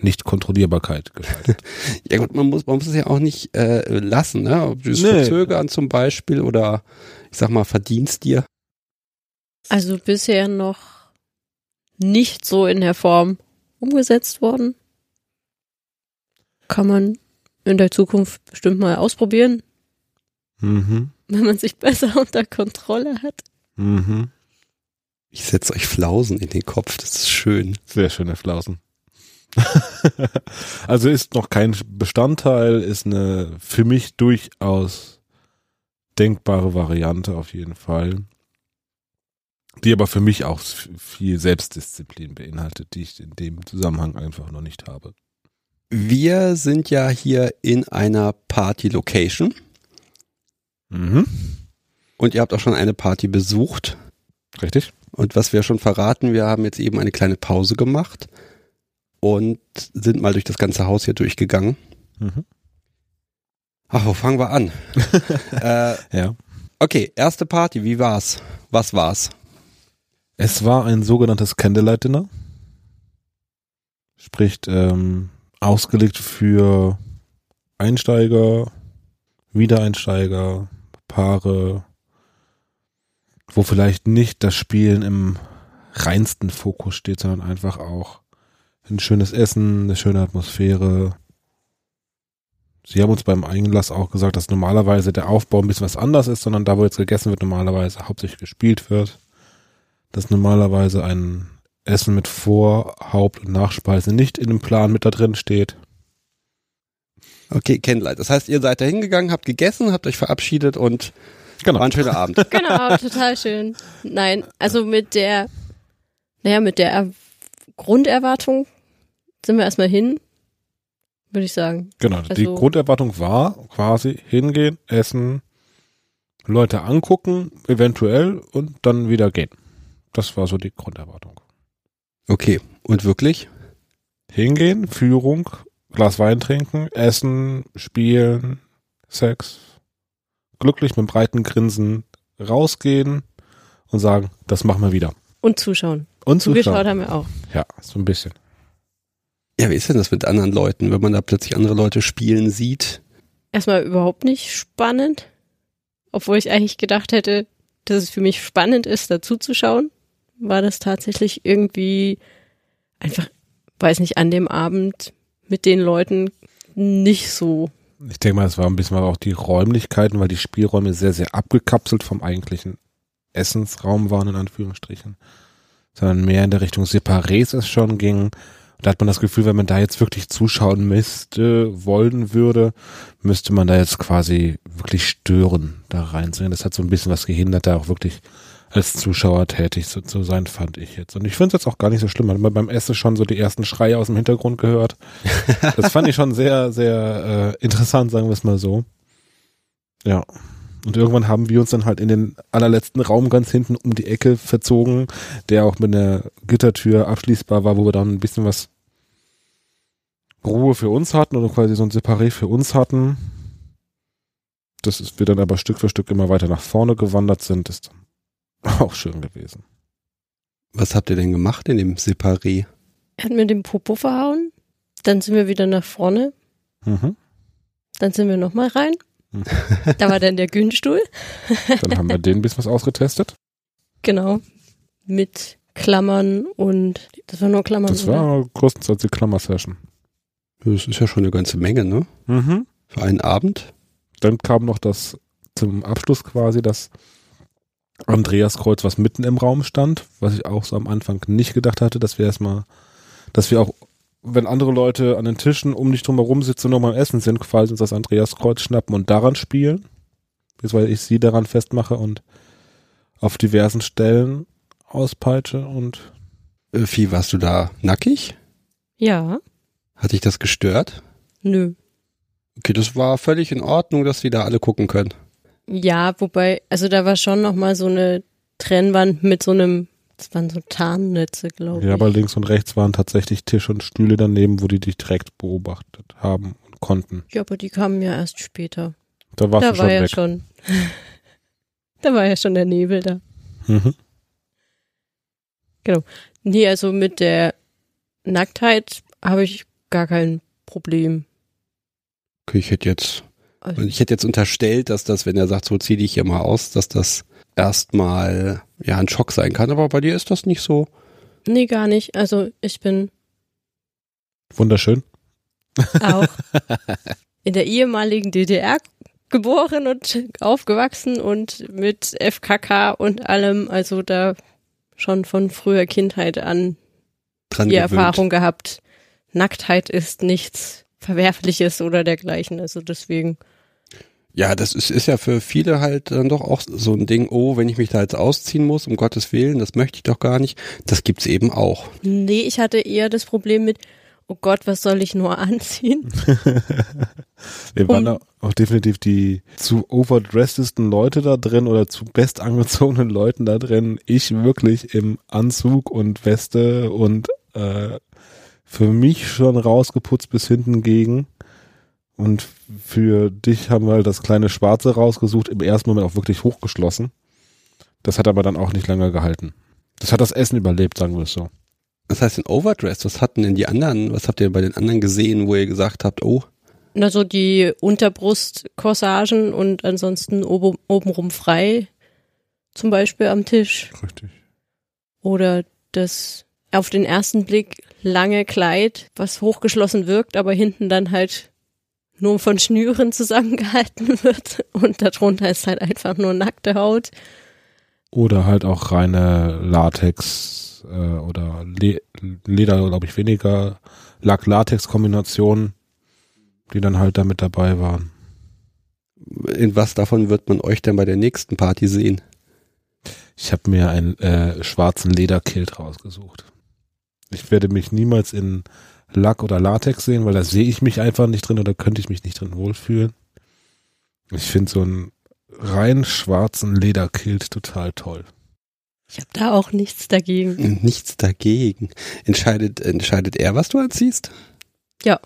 Nicht-Kontrollierbarkeit gescheitert. <laughs> Ja gut, man muss, man muss es ja auch nicht äh, lassen, ne? Ob du es Nee. verzögern zum Beispiel oder ich sag mal, verdienst dir. Also bisher noch nicht so in der Form umgesetzt worden. Kann man in der Zukunft bestimmt mal ausprobieren, mhm. wenn man sich besser <laughs> unter Kontrolle hat. Mhm. Ich setze euch Flausen in den Kopf, das ist schön. Sehr schöne Flausen. <laughs> also ist noch kein Bestandteil, ist eine für mich durchaus denkbare Variante auf jeden Fall. Die aber für mich auch viel Selbstdisziplin beinhaltet, die ich in dem Zusammenhang einfach noch nicht habe. Wir sind ja hier in einer Party-Location Mhm. und ihr habt auch schon eine Party besucht. Richtig? Und was wir schon verraten, wir haben jetzt eben eine kleine Pause gemacht und sind mal durch das ganze Haus hier durchgegangen. Mhm. Ach, wo fangen wir an? <laughs> äh, Ja. okay, erste Party, wie war's? Was war's? Es war ein sogenanntes Candlelight Dinner. Sprich, ähm, ausgelegt für Einsteiger, Wiedereinsteiger, Paare, wo vielleicht nicht das Spielen im reinsten Fokus steht, sondern einfach auch ein schönes Essen, eine schöne Atmosphäre. Sie haben uns beim Einlass auch gesagt, dass normalerweise der Aufbau ein bisschen was anders ist, sondern da, wo jetzt gegessen wird, normalerweise hauptsächlich gespielt wird dass normalerweise ein Essen mit Vor-, Haupt- und Nachspeise nicht in dem Plan mit da drin steht. Okay, Candlelight. Das heißt, ihr seid da hingegangen, habt gegessen, habt euch verabschiedet und Genau. war ein schöner Abend. <laughs> Genau, total schön. Nein, also mit der, naja, mit der er Grunderwartung sind wir erstmal hin, würde ich sagen. Genau. die Also- Grunderwartung war quasi hingehen, essen, Leute angucken, eventuell und dann wieder gehen. Das war so die Grunderwartung. Okay, und wirklich? Hingehen, Führung, Glas Wein trinken, essen, spielen, Sex, glücklich mit breiten Grinsen rausgehen und sagen, das machen wir wieder. Und zuschauen. Und Zugeschaut zuschauen. haben wir auch. Ja, so ein bisschen. Ja, wie ist denn das mit anderen Leuten, wenn man da plötzlich andere Leute spielen sieht? Erstmal überhaupt nicht spannend. Obwohl ich eigentlich gedacht hätte, dass es für mich spannend ist, dazu zu schauen, war das tatsächlich irgendwie einfach, weiß nicht, an dem Abend mit den Leuten nicht so. Ich denke mal, es war ein bisschen auch die Räumlichkeiten, weil die Spielräume sehr, sehr abgekapselt vom eigentlichen Essensraum waren, in Anführungsstrichen. Sondern mehr in der Richtung Separés es schon ging. Da hat man das Gefühl, wenn man da jetzt wirklich zuschauen müsste, wollen würde, müsste man da jetzt quasi wirklich stören, da reinzugehen. Das hat so ein bisschen was gehindert, da auch wirklich als Zuschauer tätig zu, zu sein, fand ich jetzt. Und ich finde es jetzt auch gar nicht so schlimm. Hat man beim Essen schon so die ersten Schreie aus dem Hintergrund gehört. <laughs> Das fand ich schon sehr, sehr äh, interessant, sagen wir es mal so. Ja. Und irgendwann haben wir uns dann halt in den allerletzten Raum ganz hinten um die Ecke verzogen, der auch mit einer Gittertür abschließbar war, wo wir dann ein bisschen was Ruhe für uns hatten oder quasi so ein Separé für uns hatten. Das ist, wir dann aber Stück für Stück immer weiter nach vorne gewandert sind, ist dann <laughs> auch schön gewesen. Was habt ihr denn gemacht in dem Separé? Er hat mir den Popo verhauen. Dann sind wir wieder nach vorne. Mhm. Dann sind wir nochmal rein. <laughs> Da war dann der Günstuhl. <laughs> Dann haben wir den ein bisschen was ausgetestet. Genau. Mit Klammern und das war nur Klammern. Das oder? war größtenteils die Klammer-Session. Das ist ja schon eine ganze Menge, ne? Mhm. Für einen Abend. Dann kam noch das zum Abschluss quasi das Andreas Kreuz, was mitten im Raum stand, was ich auch so am Anfang nicht gedacht hatte, dass wir erstmal, dass wir auch, wenn andere Leute an den Tischen um dich drum herum sitzen und noch mal am Essen sind, quasi uns das Andreas Kreuz schnappen und daran spielen. Bis weil ich sie daran festmache und auf diversen Stellen auspeitsche und Äh, Vieh, warst du da nackig? Ja. Hat dich das gestört? Nö. Okay, das war völlig in Ordnung, dass die da alle gucken können. Ja, wobei, also da war schon nochmal so eine Trennwand mit so einem, das waren so Tarnnetze, glaube ich. ja, aber links und rechts waren tatsächlich Tisch und Stühle daneben, wo die dich direkt beobachtet haben und konnten. Ja, aber die kamen ja erst später. Da warst da du war schon ja weg. schon. <laughs> da war ja schon der Nebel da. Mhm. Nee, also mit der Nacktheit habe ich gar kein Problem. Okay, ich hätte jetzt, Also, ich hätte jetzt unterstellt, dass das, wenn er sagt, so zieh dich hier mal aus, dass das erstmal ja ein Schock sein kann, aber bei dir ist das nicht so. nee, gar nicht. Also ich bin Wunderschön. auch <laughs> in der ehemaligen DDR geboren und aufgewachsen und mit FKK und allem, also da schon von früher Kindheit an Dran die gewöhnt. Erfahrung gehabt. Nacktheit ist nichts Verwerfliches oder dergleichen. Also deswegen, Ja, das ist, ist ja für viele halt dann doch auch so ein Ding, oh, wenn ich mich da jetzt ausziehen muss, um Gottes Willen, das möchte ich doch gar nicht. Das gibt's eben auch. nee, ich hatte eher das Problem mit, oh Gott, was soll ich nur <laughs> anziehen? <laughs> Wir waren Um- da auch definitiv die zu overdressedesten Leute da drin oder zu best angezogenen Leuten da drin. Ich wirklich im Anzug und Weste und äh, für mich schon rausgeputzt bis hinten gegen. Und für dich haben wir halt das kleine Schwarze rausgesucht, im ersten Moment auch wirklich hochgeschlossen. Das hat aber dann auch nicht lange gehalten. Das hat das Essen überlebt, sagen wir es so. Was heißt denn Overdress? Was hatten denn die anderen, was habt ihr bei den anderen gesehen, wo ihr gesagt habt, oh, Also die Unterbrustkorsagen und ansonsten oben, obenrum frei, zum Beispiel am Tisch. Richtig. Oder das auf den ersten Blick lange Kleid, was hochgeschlossen wirkt, aber hinten dann halt nur von Schnüren zusammengehalten <laughs> wird und darunter ist halt einfach nur nackte Haut. Oder halt auch reine Latex äh, oder Le Leder, glaube ich, weniger Lack-Latex-Kombinationen, die dann halt da mit dabei waren. in was davon wird man euch denn bei der nächsten Party sehen? Ich habe mir einen äh, schwarzen Lederkilt rausgesucht. Ich werde mich niemals in Lack oder Latex sehen, weil da sehe ich mich einfach nicht drin oder könnte ich mich nicht drin wohlfühlen. Ich finde so einen rein schwarzen Lederkilt total toll. Ich habe da auch nichts dagegen. Nichts dagegen. Entscheidet, entscheidet er, was du anziehst? Ja.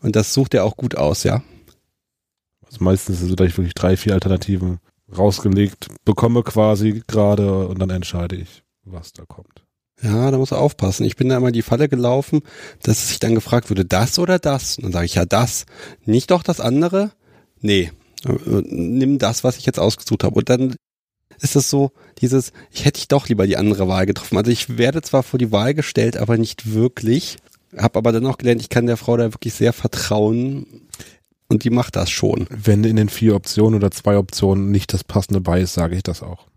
Und das sucht er auch gut aus, ja? Also meistens ist es so, dass ich wirklich drei, vier Alternativen rausgelegt bekomme quasi gerade und dann entscheide ich, was da kommt. Ja, da muss er aufpassen. Ich bin da immer die Falle gelaufen, dass sich dann gefragt wurde, das oder das? Und dann sage ich ja das. Nicht doch das andere? Nee. Äh, nimm das, was ich jetzt ausgesucht habe. Und dann ist es so, dieses, ich hätte ich doch lieber die andere Wahl getroffen. Also ich werde zwar vor die Wahl gestellt, aber nicht wirklich. Hab aber dann auch gelernt, ich kann der Frau da wirklich sehr vertrauen. Und die macht das schon. Wenn in den vier Optionen oder zwei Optionen nicht das passende bei ist, sage ich das auch.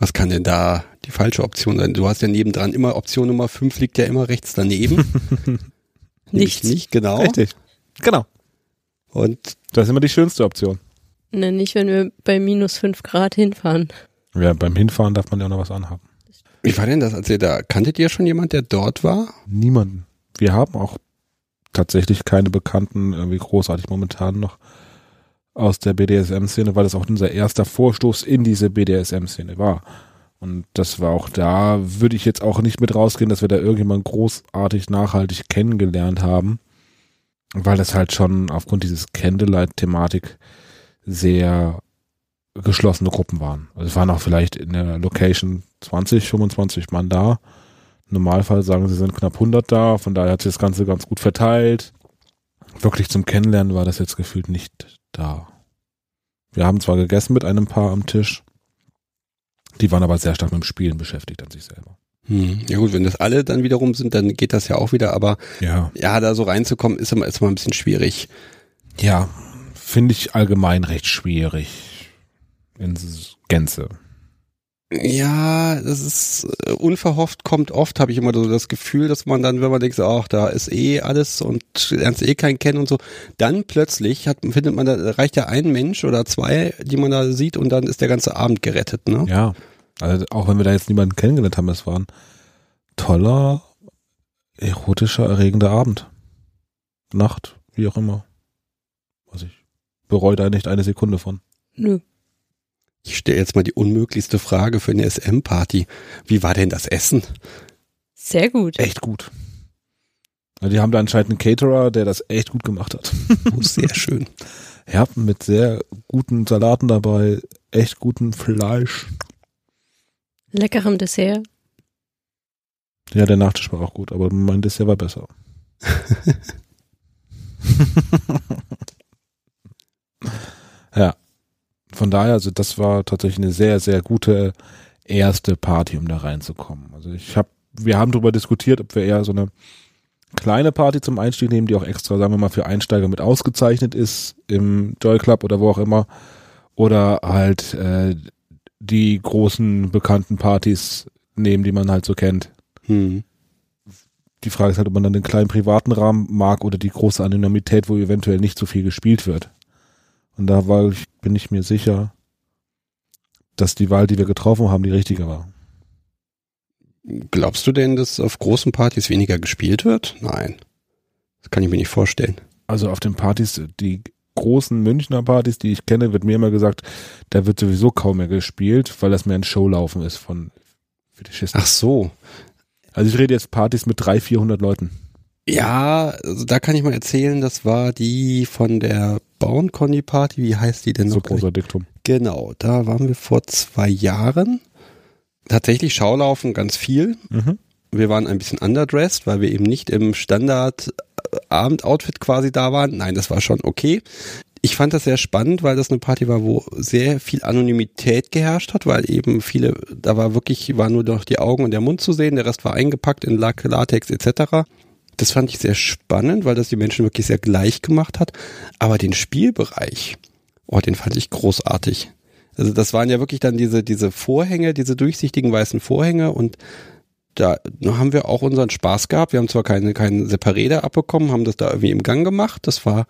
Was kann denn da die falsche Option sein? Du hast ja nebendran immer Option Nummer 5 liegt ja immer rechts daneben. <laughs> Nichts. Nicht, genau. Richtig. Genau. Und Das ist immer die schönste Option. Ne, nicht, wenn wir bei minus fünf Grad hinfahren. Ja, beim Hinfahren darf man ja auch noch was anhaben. wie war denn das, als ihr da, kanntet ihr schon jemand, der dort war? Niemanden. Wir haben auch tatsächlich keine Bekannten irgendwie großartig momentan noch aus der BDSM-Szene, weil das auch unser erster Vorstoß in diese BDSM-Szene war. Und das war auch da, würde ich jetzt auch nicht mit rausgehen, dass wir da irgendjemand großartig nachhaltig kennengelernt haben, weil das halt schon aufgrund dieses Candlelight-Thematik sehr geschlossene Gruppen waren. Also es waren auch vielleicht in der Location 20, 25 Mann da. Im Normalfall sagen sie, sind knapp 100 da, von daher hat sich das Ganze ganz gut verteilt. Wirklich zum Kennenlernen war das jetzt gefühlt nicht da. Wir haben zwar gegessen mit einem Paar am Tisch, die waren aber sehr stark mit dem Spielen beschäftigt an sich selber. Hm. Ja gut, wenn das alle dann wiederum sind, dann geht das ja auch wieder, aber Ja. ja, da so reinzukommen, ist immer, ist immer ein bisschen schwierig. Ja, finde ich allgemein recht schwierig. In Gänze. Ja, das ist äh, unverhofft kommt oft, habe ich immer so das Gefühl, dass man dann, wenn man denkt, so, ach, da ist eh alles und lernst eh keinen kennen und so, dann plötzlich hat, findet man, da reicht ja ein Mensch oder zwei, die man da sieht und dann ist der ganze Abend gerettet, ne? Ja. Also auch wenn wir da jetzt niemanden kennengelernt haben, es war ein toller, erotischer, erregender Abend. Nacht, wie auch immer. Was ich bereue da nicht eine Sekunde von. Nö. Ich stelle jetzt mal die unmöglichste Frage für eine SM-Party. Wie war denn das Essen? Sehr gut. Echt gut. Die haben da anscheinend einen Caterer, der das echt gut gemacht hat. Oh, sehr schön. <laughs> Ja, mit sehr guten Salaten dabei, echt gutem Fleisch. Leckerem Dessert. Ja, der Nachtisch war auch gut, aber mein Dessert war besser. <laughs> <laughs> Von daher, also das war tatsächlich eine sehr, sehr gute erste Party, um da reinzukommen. Also ich habe, wir haben darüber diskutiert, ob wir eher so eine kleine Party zum Einstieg nehmen, die auch extra, sagen wir mal, für Einsteiger mit ausgezeichnet ist im Joy Club oder wo auch immer. Oder halt äh, die großen bekannten Partys nehmen, die man halt so kennt. Hm. Die Frage ist halt, ob man dann den kleinen privaten Rahmen mag oder die große Anonymität, wo eventuell nicht so viel gespielt wird. Und da war ich, bin ich mir sicher, dass die Wahl, die wir getroffen haben, die richtige war. Glaubst du denn, dass auf großen Partys weniger gespielt wird? Nein. Das kann ich mir nicht vorstellen. Also auf den Partys, die großen Münchner Partys, die ich kenne, wird mir immer gesagt, da wird sowieso kaum mehr gespielt, weil das mehr ein Showlaufen ist von Fetischisten. Ach so. Also ich rede jetzt Partys mit 300, 400 Leuten. Ja, also da kann ich mal erzählen, das war die von der Bound Conny Party. Wie heißt die denn noch? So Diktum. Genau, da waren wir vor zwei Jahren. Tatsächlich Schaulaufen ganz viel. Mhm. Wir waren ein bisschen underdressed, weil wir eben nicht im Standard Abendoutfit quasi da waren. Nein, das war schon okay. Ich fand das sehr spannend, weil das eine Party war, wo sehr viel Anonymität geherrscht hat, weil eben viele, da war wirklich, war nur noch die Augen und der Mund zu sehen, der Rest war eingepackt in Lack, Latex etc. Das fand ich sehr spannend, weil das die Menschen wirklich sehr gleich gemacht hat. Aber den Spielbereich, oh, den fand ich großartig. Also das waren ja wirklich dann diese, diese Vorhänge, diese durchsichtigen weißen Vorhänge und da haben wir auch unseren Spaß gehabt. Wir haben zwar keine, keinen Separé abbekommen, haben das da irgendwie im Gang gemacht. Das war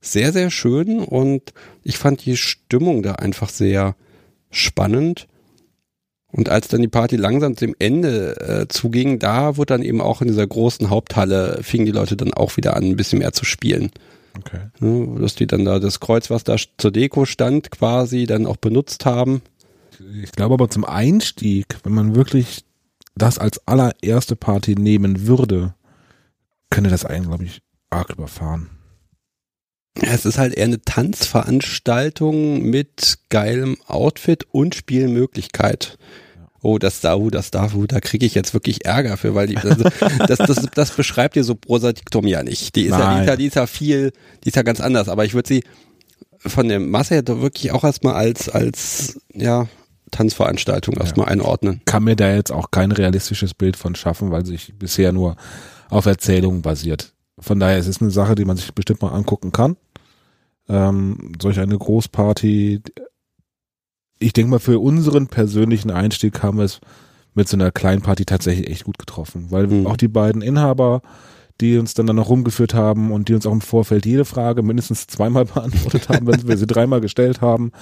sehr, sehr schön und ich fand die Stimmung da einfach sehr spannend. Und als dann die Party langsam dem Ende äh, zuging, da wurde dann eben auch in dieser großen Haupthalle, fingen die Leute dann auch wieder an, ein bisschen mehr zu spielen. Okay. Dass die dann da das Kreuz, was da zur Deko stand, quasi dann auch benutzt haben. Ich glaube aber zum Einstieg, wenn man wirklich das als allererste Party nehmen würde, könnte das einen, glaube ich, arg überfahren. Es ist halt eher eine Tanzveranstaltung mit geilem Outfit und Spielmöglichkeit. Oh, das da, oh, das da, oh, da kriege ich jetzt wirklich Ärger für, weil die, also, das, das, das beschreibt dir so Prosa Diktum ja nicht. Die ist ja, die ist ja, die ist ja viel, die ist ja ganz anders. Aber ich würde sie von der Masse her doch wirklich auch erstmal als, als, ja, Tanzveranstaltung erstmal ja. einordnen. Kann mir da jetzt auch kein realistisches Bild von schaffen, weil sich bisher nur auf Erzählungen basiert. Von daher es ist es eine Sache, die man sich bestimmt mal angucken kann. Ähm, solch eine Großparty. Ich denke mal, für unseren persönlichen Einstieg haben wir es mit so einer Kleinparty tatsächlich echt gut getroffen, weil mhm. auch die beiden Inhaber, die uns dann, dann noch rumgeführt haben und die uns auch im Vorfeld jede Frage mindestens zweimal <laughs> beantwortet haben, wenn wir sie dreimal gestellt haben,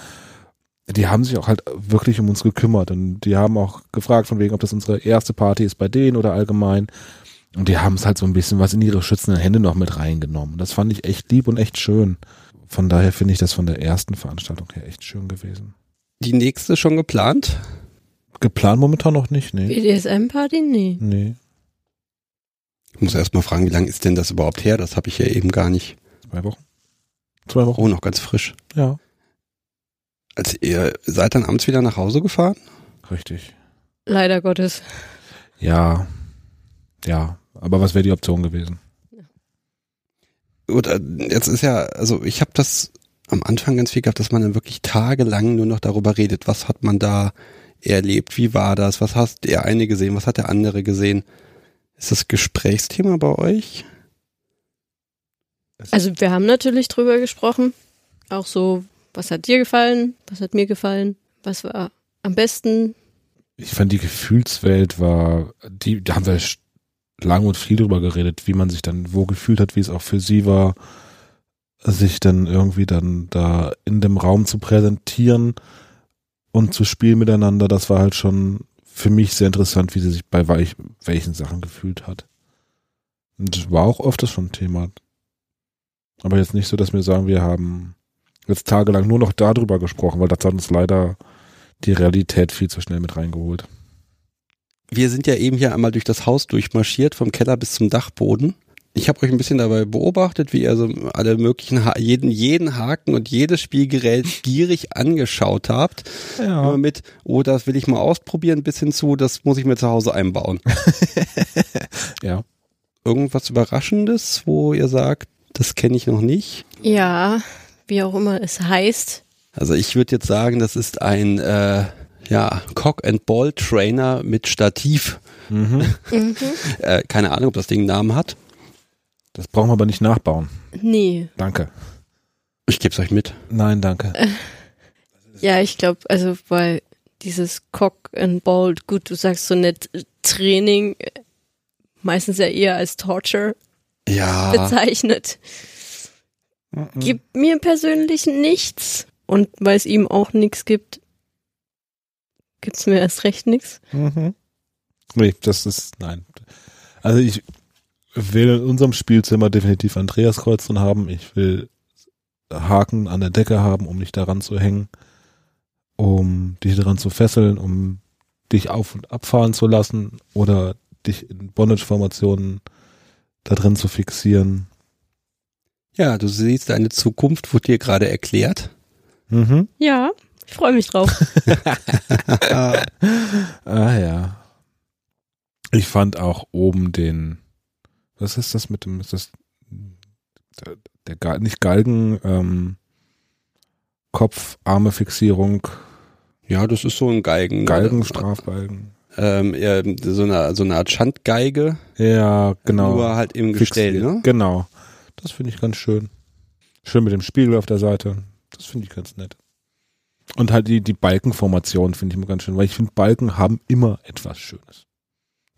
die haben sich auch halt wirklich um uns gekümmert und die haben auch gefragt von wegen, ob das unsere erste Party ist bei denen oder allgemein. Und die haben es halt so ein bisschen was in ihre schützenden Hände noch mit reingenommen. Das fand ich echt lieb und echt schön. Von daher finde ich das von der ersten Veranstaltung her echt schön gewesen. Die nächste schon geplant? Geplant momentan noch nicht, nee. BDSM-Party? Nee. Nee. Ich muss erst mal fragen, wie lange ist denn das überhaupt her? Das habe ich ja eben gar nicht. Zwei Wochen. Zwei Wochen. Oh, noch ganz frisch. Ja. Also ihr seid dann abends wieder nach Hause gefahren? Richtig. Leider Gottes. Ja. Ja. Aber was wäre die Option gewesen? Gut, äh, jetzt ist ja, also ich habe das am Anfang ganz viel gehabt, dass man dann wirklich tagelang nur noch darüber redet, was hat man da erlebt, wie war das, was hast der eine gesehen, was hat der andere gesehen. Ist das Gesprächsthema bei euch? Also wir haben natürlich drüber gesprochen, auch so, was hat dir gefallen, was hat mir gefallen, was war am besten. Ich fand die Gefühlswelt war, die, da haben wir lang und viel drüber geredet, wie man sich dann wo gefühlt hat, wie es auch für sie war, sich dann irgendwie dann da in dem Raum zu präsentieren und zu spielen miteinander. Das war halt schon für mich sehr interessant, wie sie sich bei weich, welchen Sachen gefühlt hat. Und das war auch öfters schon ein Thema. Aber jetzt nicht so, dass wir sagen, wir haben jetzt tagelang nur noch darüber gesprochen, weil das hat uns leider die Realität viel zu schnell mit reingeholt wir sind ja eben hier einmal durch das Haus durchmarschiert, vom Keller bis zum Dachboden. Ich habe euch ein bisschen dabei beobachtet, wie ihr so alle möglichen, ha jeden, jeden Haken und jedes Spielgerät <laughs> gierig angeschaut habt. Ja. Immer mit, oh, das will ich mal ausprobieren, bis hin zu, das muss ich mir zu Hause einbauen. <laughs> ja. Irgendwas Überraschendes, wo ihr sagt, das kenne ich noch nicht? Ja, wie auch immer es heißt. Also ich würde jetzt sagen, das ist ein äh, ja, Cock and Ball Trainer mit Stativ. Mhm. mhm. <laughs> äh, keine Ahnung, ob das Ding einen Namen hat. Das brauchen wir aber nicht nachbauen. Nee. Danke. Ich gebe es euch mit. Nein, danke. Äh, <laughs> ja, ich glaube, also weil dieses Cock and Ball, gut, du sagst so nett Training, meistens ja eher als Torture ja. bezeichnet. Mhm. Gibt mir persönlich nichts. Und weil es ihm auch nichts gibt, gibt's mir erst recht nichts. Mhm. Nee, das ist, nein. Also ich will in unserem Spielzimmer definitiv Andreas Kreuzen haben. Ich will Haken an der Decke haben, um dich daran zu hängen, um dich daran zu fesseln, um dich auf- und abfahren zu lassen oder dich in Bondage-Formationen da drin zu fixieren. Ja, du siehst, deine Zukunft wurde dir gerade erklärt. Mhm. Ja. Ich freue mich drauf. <laughs> ah ja. Ich fand auch oben den, was ist das mit dem, ist das der, der nicht Galgen, ähm, Kopf, Arme Fixierung. Ja, das ist so ein Galgen. Galgen, Strafgalgen. Ähm, ja, so eine, so eine Art Schandgeige. Ja, genau. Nur halt im Gestell, ne? Genau. Das finde ich ganz schön. Schön mit dem Spiegel auf der Seite. Das finde ich ganz nett. Und halt die, die Balkenformation finde ich immer ganz schön, weil ich finde, Balken haben immer etwas Schönes.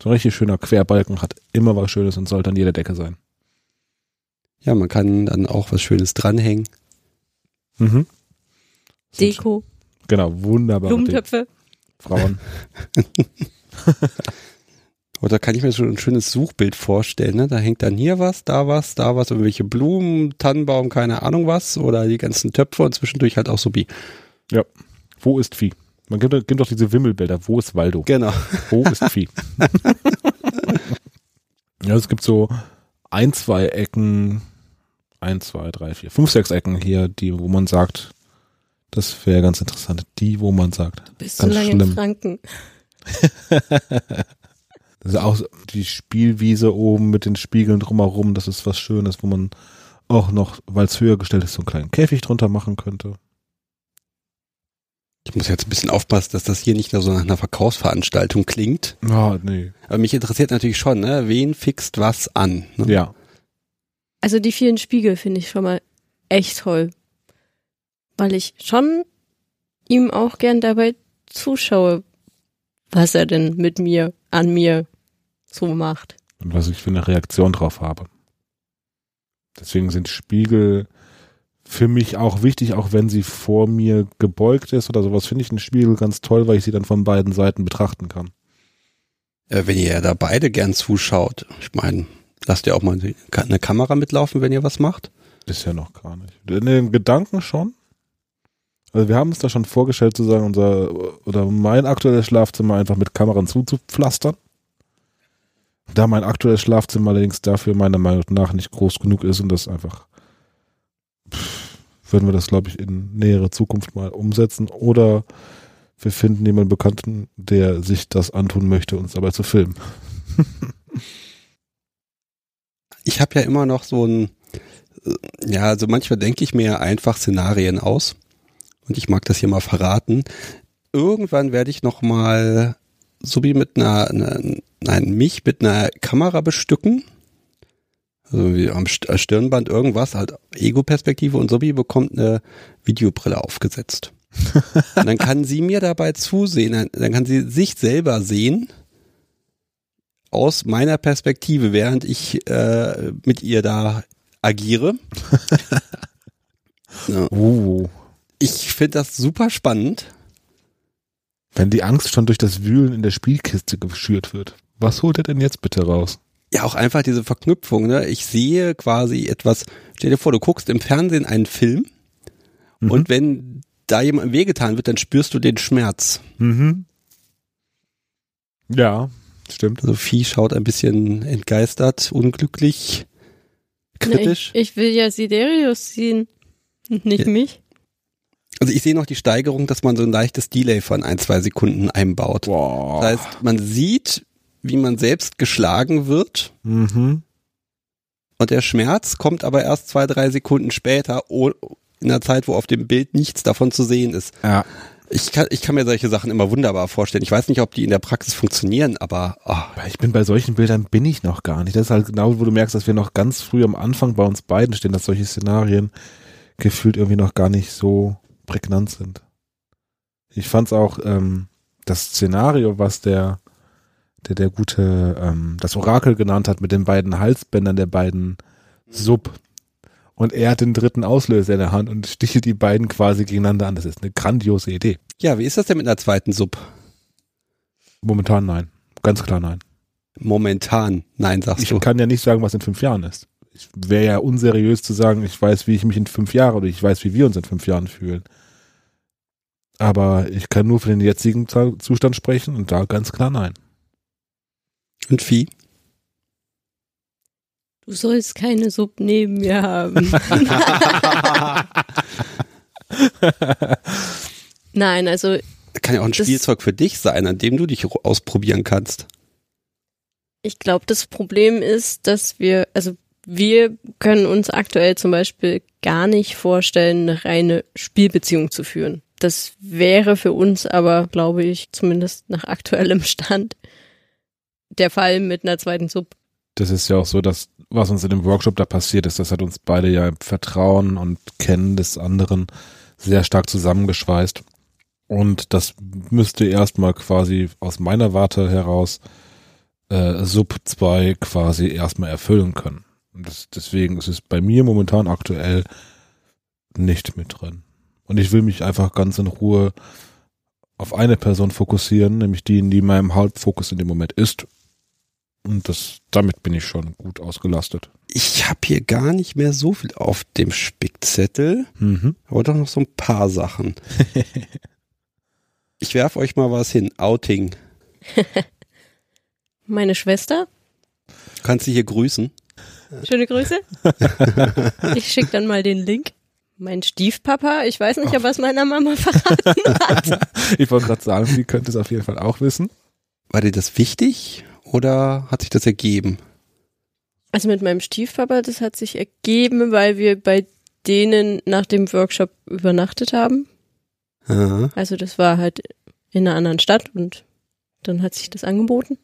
So ein richtig schöner Querbalken hat immer was Schönes und sollte an jeder Decke sein. Ja, man kann dann auch was Schönes dranhängen. Mhm. Deko. Genau, wunderbar. Blumentöpfe. Frauen. <laughs> <laughs> Oder kann ich mir schon ein schönes Suchbild vorstellen, ne? Da hängt dann hier was, da was, da was, irgendwelche Blumen, Tannenbaum, keine Ahnung was, oder die ganzen Töpfe und zwischendurch halt auch so wie ja. Wo ist Vieh? Man gibt, gibt doch diese Wimmelbilder. Wo ist Waldo? Genau. Wo ist Vieh? <laughs> ja, es gibt so ein, zwei Ecken, eins, zwei, drei, vier, fünf, sechs Ecken hier, die, wo man sagt, das wäre ganz interessant. Die, wo man sagt, Bist ganz du lange in schlimm. Franken? <laughs> Das ist auch so die Spielwiese oben mit den Spiegeln drumherum, das ist was Schönes, wo man auch noch, weil es höher gestellt ist, so einen kleinen Käfig drunter machen könnte. Ich muss jetzt ein bisschen aufpassen, dass das hier nicht nur so nach einer Verkaufsveranstaltung klingt. Ah, nee. Aber mich interessiert natürlich schon, ne? wen fixt was an? Ne? Ja. Also die vielen Spiegel finde ich schon mal echt toll. Weil ich schon ihm auch gern dabei zuschaue, was er denn mit mir, an mir so macht. Und was ich für eine Reaktion drauf habe. Deswegen sind Spiegel für mich auch wichtig, auch wenn sie vor mir gebeugt ist oder sowas, finde ich einen Spiegel ganz toll, weil ich sie dann von beiden Seiten betrachten kann. Äh, wenn ihr ja da beide gern zuschaut, ich meine, lasst ihr auch mal eine Kamera mitlaufen, wenn ihr was macht? Bisher noch gar nicht. In den Gedanken schon. Also wir haben uns da schon vorgestellt, zu sagen, unser oder mein aktuelles Schlafzimmer einfach mit Kameran zuzupflastern. Da mein aktuelles Schlafzimmer allerdings dafür meiner Meinung nach nicht groß genug ist und das einfach würden wir das, glaube ich, in nähere Zukunft mal umsetzen. Oder wir finden jemanden Bekannten, der sich das antun möchte, uns dabei zu filmen. <laughs> Ich habe ja immer noch so ein, ja, also manchmal denke ich mir einfach Szenarien aus. Und ich mag das hier mal verraten. Irgendwann werde ich noch mal so wie mit einer, einer nein, mich mit einer Kamera bestücken. Also wie am St- Stirnband irgendwas, halt Ego-Perspektive und Sobi bekommt eine Videobrille aufgesetzt. <laughs> und dann kann sie mir dabei zusehen, dann- dann kann sie sich selber sehen aus meiner Perspektive, während ich äh, mit ihr da agiere. <laughs> ja. Uh. Ich finde das super spannend. Wenn die Angst schon durch das Wühlen in der Spielkiste geschürt wird. Was holt er denn jetzt bitte raus? Ja, auch einfach diese Verknüpfung, ne? Ich sehe quasi etwas, stell dir vor, du guckst im Fernsehen einen Film Mhm. und wenn da jemandem wehgetan wird, dann spürst du den Schmerz. Mhm. Ja, stimmt. Sophie schaut ein bisschen entgeistert, unglücklich, Na, kritisch. ich, ich will ja Siderius ziehen, nicht Ja. mich. Also ich sehe noch die Steigerung, dass man so ein leichtes Delay von ein, zwei Sekunden einbaut. Boah. Das heißt, man sieht, wie man selbst geschlagen wird Mhm. und der Schmerz kommt aber erst zwei, drei Sekunden später, oh- in der Zeit, wo auf dem Bild nichts davon zu sehen ist. Ja. Ich kann, ich kann mir solche Sachen immer wunderbar vorstellen. Ich weiß nicht, ob die in der Praxis funktionieren, aber ah, Ich bin bei solchen Bildern bin ich noch gar nicht. Das ist halt genau, wo du merkst, dass wir noch ganz früh am Anfang bei uns beiden stehen, dass solche Szenarien gefühlt irgendwie noch gar nicht so prägnant sind. Ich fand's auch ähm, das Szenario, was der der der gute ähm, das Orakel genannt hat mit den beiden Halsbändern der beiden Sub und er hat den dritten Auslöser in der Hand und stichelt die beiden quasi gegeneinander an. Das ist eine grandiose Idee. ja, wie ist das denn mit einer zweiten Sub? Momentan nein. Ganz klar nein. Momentan, nein, sagst Ich du. kann ja nicht sagen, was in fünf Jahren ist. Es wäre ja unseriös zu sagen, ich weiß, wie ich mich in fünf Jahren oder ich weiß, wie wir uns in fünf Jahren fühlen. Aber ich kann nur für den jetzigen Zu- Zustand sprechen und da ganz klar nein. Und Vieh? Du sollst keine Sub neben mir haben. <laughs> Nein, also Kann ja auch ein Spielzeug für dich sein, an dem du dich ausprobieren kannst. ich glaube, das Problem ist, dass wir, also wir können uns aktuell zum Beispiel gar nicht vorstellen, eine reine Spielbeziehung zu führen. Das wäre für uns aber, glaube ich, zumindest nach aktuellem Stand der Fall mit einer zweiten Sub. Das ist ja auch so, dass was uns in dem Workshop da passiert ist, das hat uns beide ja im Vertrauen und Kennen des anderen sehr stark zusammengeschweißt. Und das müsste erstmal quasi aus meiner Warte heraus äh, Sub 2 quasi erstmal erfüllen können. Und das, deswegen ist es bei mir momentan aktuell nicht mit drin. Und ich will mich einfach ganz in Ruhe auf eine Person fokussieren, nämlich die, die in meinem Hauptfokus in dem Moment ist. Und das, damit bin ich schon gut ausgelastet. Ich habe hier gar nicht mehr so viel auf dem Spickzettel, Mhm. aber doch noch so ein paar Sachen. <laughs> ich werf euch mal was hin. Outing. <laughs> Meine Schwester? Du kannst sie hier grüßen. Schöne Grüße. <laughs> Ich schicke dann mal den Link. Mein Stiefpapa, ich weiß nicht, ob er es meiner Mama verraten hat. Ich wollte gerade sagen, sie könnte es auf jeden Fall auch wissen. War dir das wichtig oder hat sich das ergeben? Also mit meinem Stiefpapa, das hat sich ergeben, weil wir bei denen nach dem Workshop übernachtet haben. Aha. Also das war halt in einer anderen Stadt und dann hat sich das angeboten.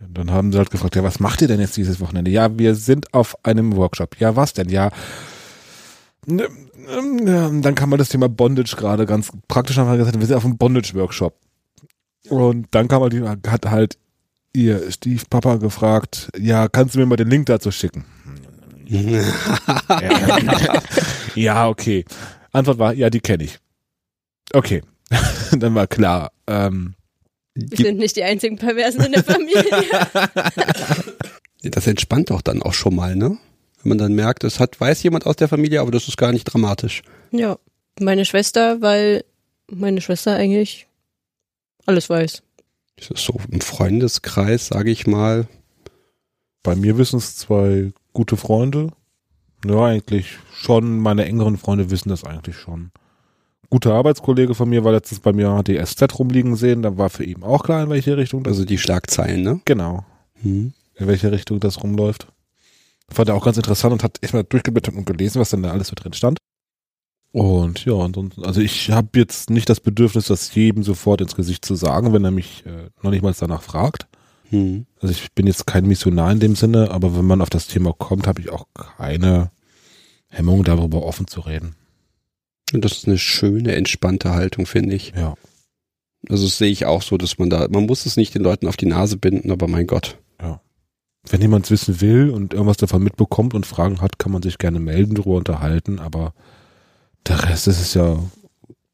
Dann haben sie halt gefragt, ja, was macht ihr denn jetzt dieses Wochenende? Ja, wir sind auf einem Workshop. Ja, was denn? Ja, ne, ne, dann kam mal das Thema Bondage gerade ganz praktisch haben wir gesagt, wir sind auf einem Bondage-Workshop. Und dann kam halt, die, hat halt ihr Stiefpapa gefragt, ja, kannst du mir mal den Link dazu schicken? Ja, <laughs> ja okay. Antwort war, ja, die kenne ich. Okay. <laughs> dann war klar, ähm, Wir sind nicht die einzigen Perversen in der Familie. Das entspannt doch dann auch schon mal, ne? Wenn man dann merkt, es hat, weiß jemand aus der Familie, aber das ist gar nicht dramatisch. ja, meine Schwester, weil meine Schwester eigentlich alles weiß. Das ist so im Freundeskreis, sage ich mal. Bei mir wissen es zwei gute Freunde. Ja, eigentlich schon. Meine engeren Freunde wissen das eigentlich schon. Guter Arbeitskollege von mir war letztens bei mir, hat die SZ rumliegen sehen. Da war für ihn auch klar, in welche Richtung das. Also die Schlagzeilen, ne? Genau. Hm. In welche Richtung das rumläuft. Fand er auch ganz interessant und hat erstmal durchgeblättert und gelesen, was denn da alles so drin stand. Und ja, ansonsten, also ich habe jetzt nicht das Bedürfnis, das jedem sofort ins Gesicht zu sagen, wenn er mich äh, noch nicht mal danach fragt. Hm. Also ich bin jetzt kein Missionar in dem Sinne, aber wenn man auf das Thema kommt, habe ich auch keine Hemmung, darüber offen zu reden. Und das ist eine schöne, entspannte Haltung, finde ich. Ja. Also das sehe ich auch so, dass man da, man muss es nicht den Leuten auf die Nase binden, aber mein Gott. Wenn jemand es wissen will und irgendwas davon mitbekommt und Fragen hat, kann man sich gerne melden, darüber unterhalten, aber der Rest ist es ja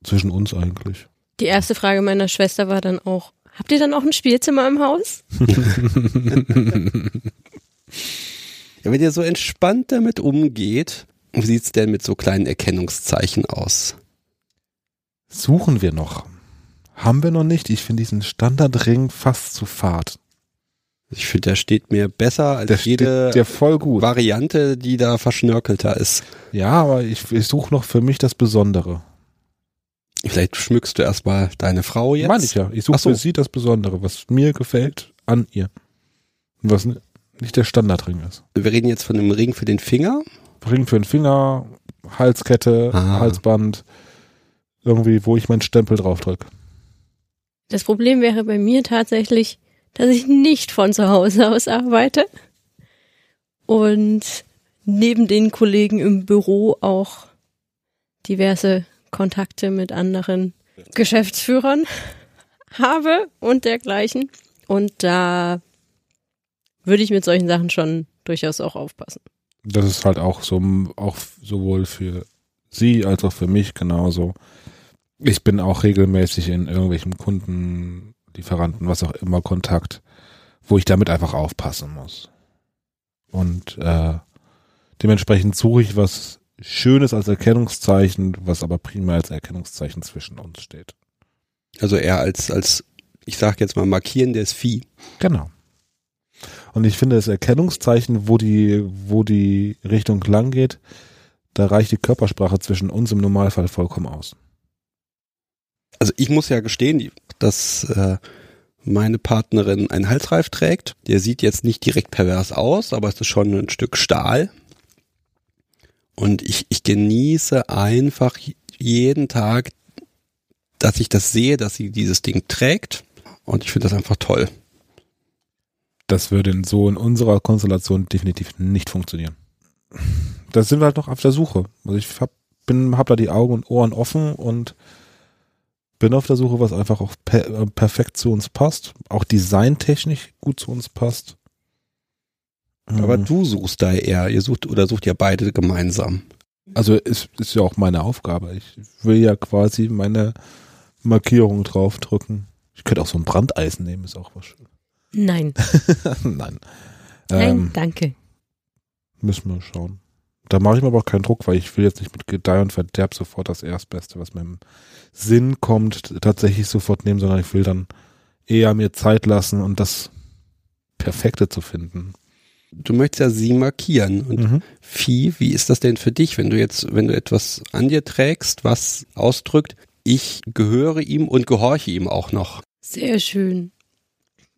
zwischen uns eigentlich. Die erste Frage meiner Schwester war dann auch, habt ihr dann auch ein Spielzimmer im Haus? <laughs> Ja, wenn ihr so entspannt damit umgeht, wie sieht's denn mit so kleinen Erkennungszeichen aus? Suchen wir noch. Haben wir noch nicht. Ich finde diesen Standardring fast zu fad. Ich finde, der steht mir besser als Der jede. Variante, die da verschnörkelter ist. Ja, aber ich, ich suche noch für mich das Besondere. Vielleicht schmückst du erstmal deine Frau jetzt. Meine ich ja. Ich suche so. für sie das Besondere, was mir gefällt an ihr. Und was nicht der Standardring ist. Wir reden jetzt von einem Ring für den Finger. Ring für den Finger, Halskette, Ah. Halsband, irgendwie, wo ich meinen Stempel drauf drücke. Das Problem wäre bei mir tatsächlich, dass ich nicht von zu Hause aus arbeite und neben den Kollegen im Büro auch diverse Kontakte mit anderen Geschäftsführern <laughs> habe und dergleichen. Und da würde ich mit solchen Sachen schon durchaus auch aufpassen. Das ist halt auch so, auch sowohl für sie als auch für mich genauso. Ich bin auch regelmäßig in irgendwelchen Kunden, Lieferanten, was auch immer Kontakt, wo ich damit einfach aufpassen muss. Und äh, dementsprechend suche ich was Schönes als Erkennungszeichen, was aber primär als Erkennungszeichen zwischen uns steht. Also eher als, als, ich sag jetzt mal, markierendes Vieh. Genau. Und ich finde das Erkennungszeichen, wo die, wo die Richtung lang geht, da reicht die Körpersprache zwischen uns im Normalfall vollkommen aus. Also ich muss ja gestehen, dass äh, meine Partnerin einen Halsreif trägt. Der sieht jetzt nicht direkt pervers aus, aber es ist schon ein Stück Stahl. Und ich, ich genieße einfach jeden Tag, dass ich das sehe, dass sie dieses Ding trägt. Und ich finde das einfach toll. Das würde so in unserer Konstellation definitiv nicht funktionieren. Da sind wir halt noch auf der Suche. Also ich hab, bin, hab da die Augen und Ohren offen und bin auf der Suche, was einfach auch per, äh, perfekt zu uns passt, auch designtechnisch gut zu uns passt. Aber Mhm. du suchst da eher, ihr sucht oder sucht ja beide gemeinsam. Also ist, ist ja auch meine Aufgabe. Ich will ja quasi meine Markierung draufdrücken. Ich könnte auch so ein Brandeisen nehmen, ist auch was schön. Nein, <laughs> Nein. nein, Ähm, danke. müssen wir schauen. Da mache ich mir aber auch keinen Druck, weil ich will jetzt nicht mit Gedeih und Verderb sofort das Erstbeste, was mir im Sinn kommt, tatsächlich sofort nehmen, sondern ich will dann eher mir Zeit lassen und das Perfekte zu finden. du möchtest ja sie markieren. Und Mhm. Vieh, wie ist das denn für dich, wenn du jetzt, wenn du etwas an dir trägst, was ausdrückt, ich gehöre ihm und gehorche ihm auch noch? Sehr schön.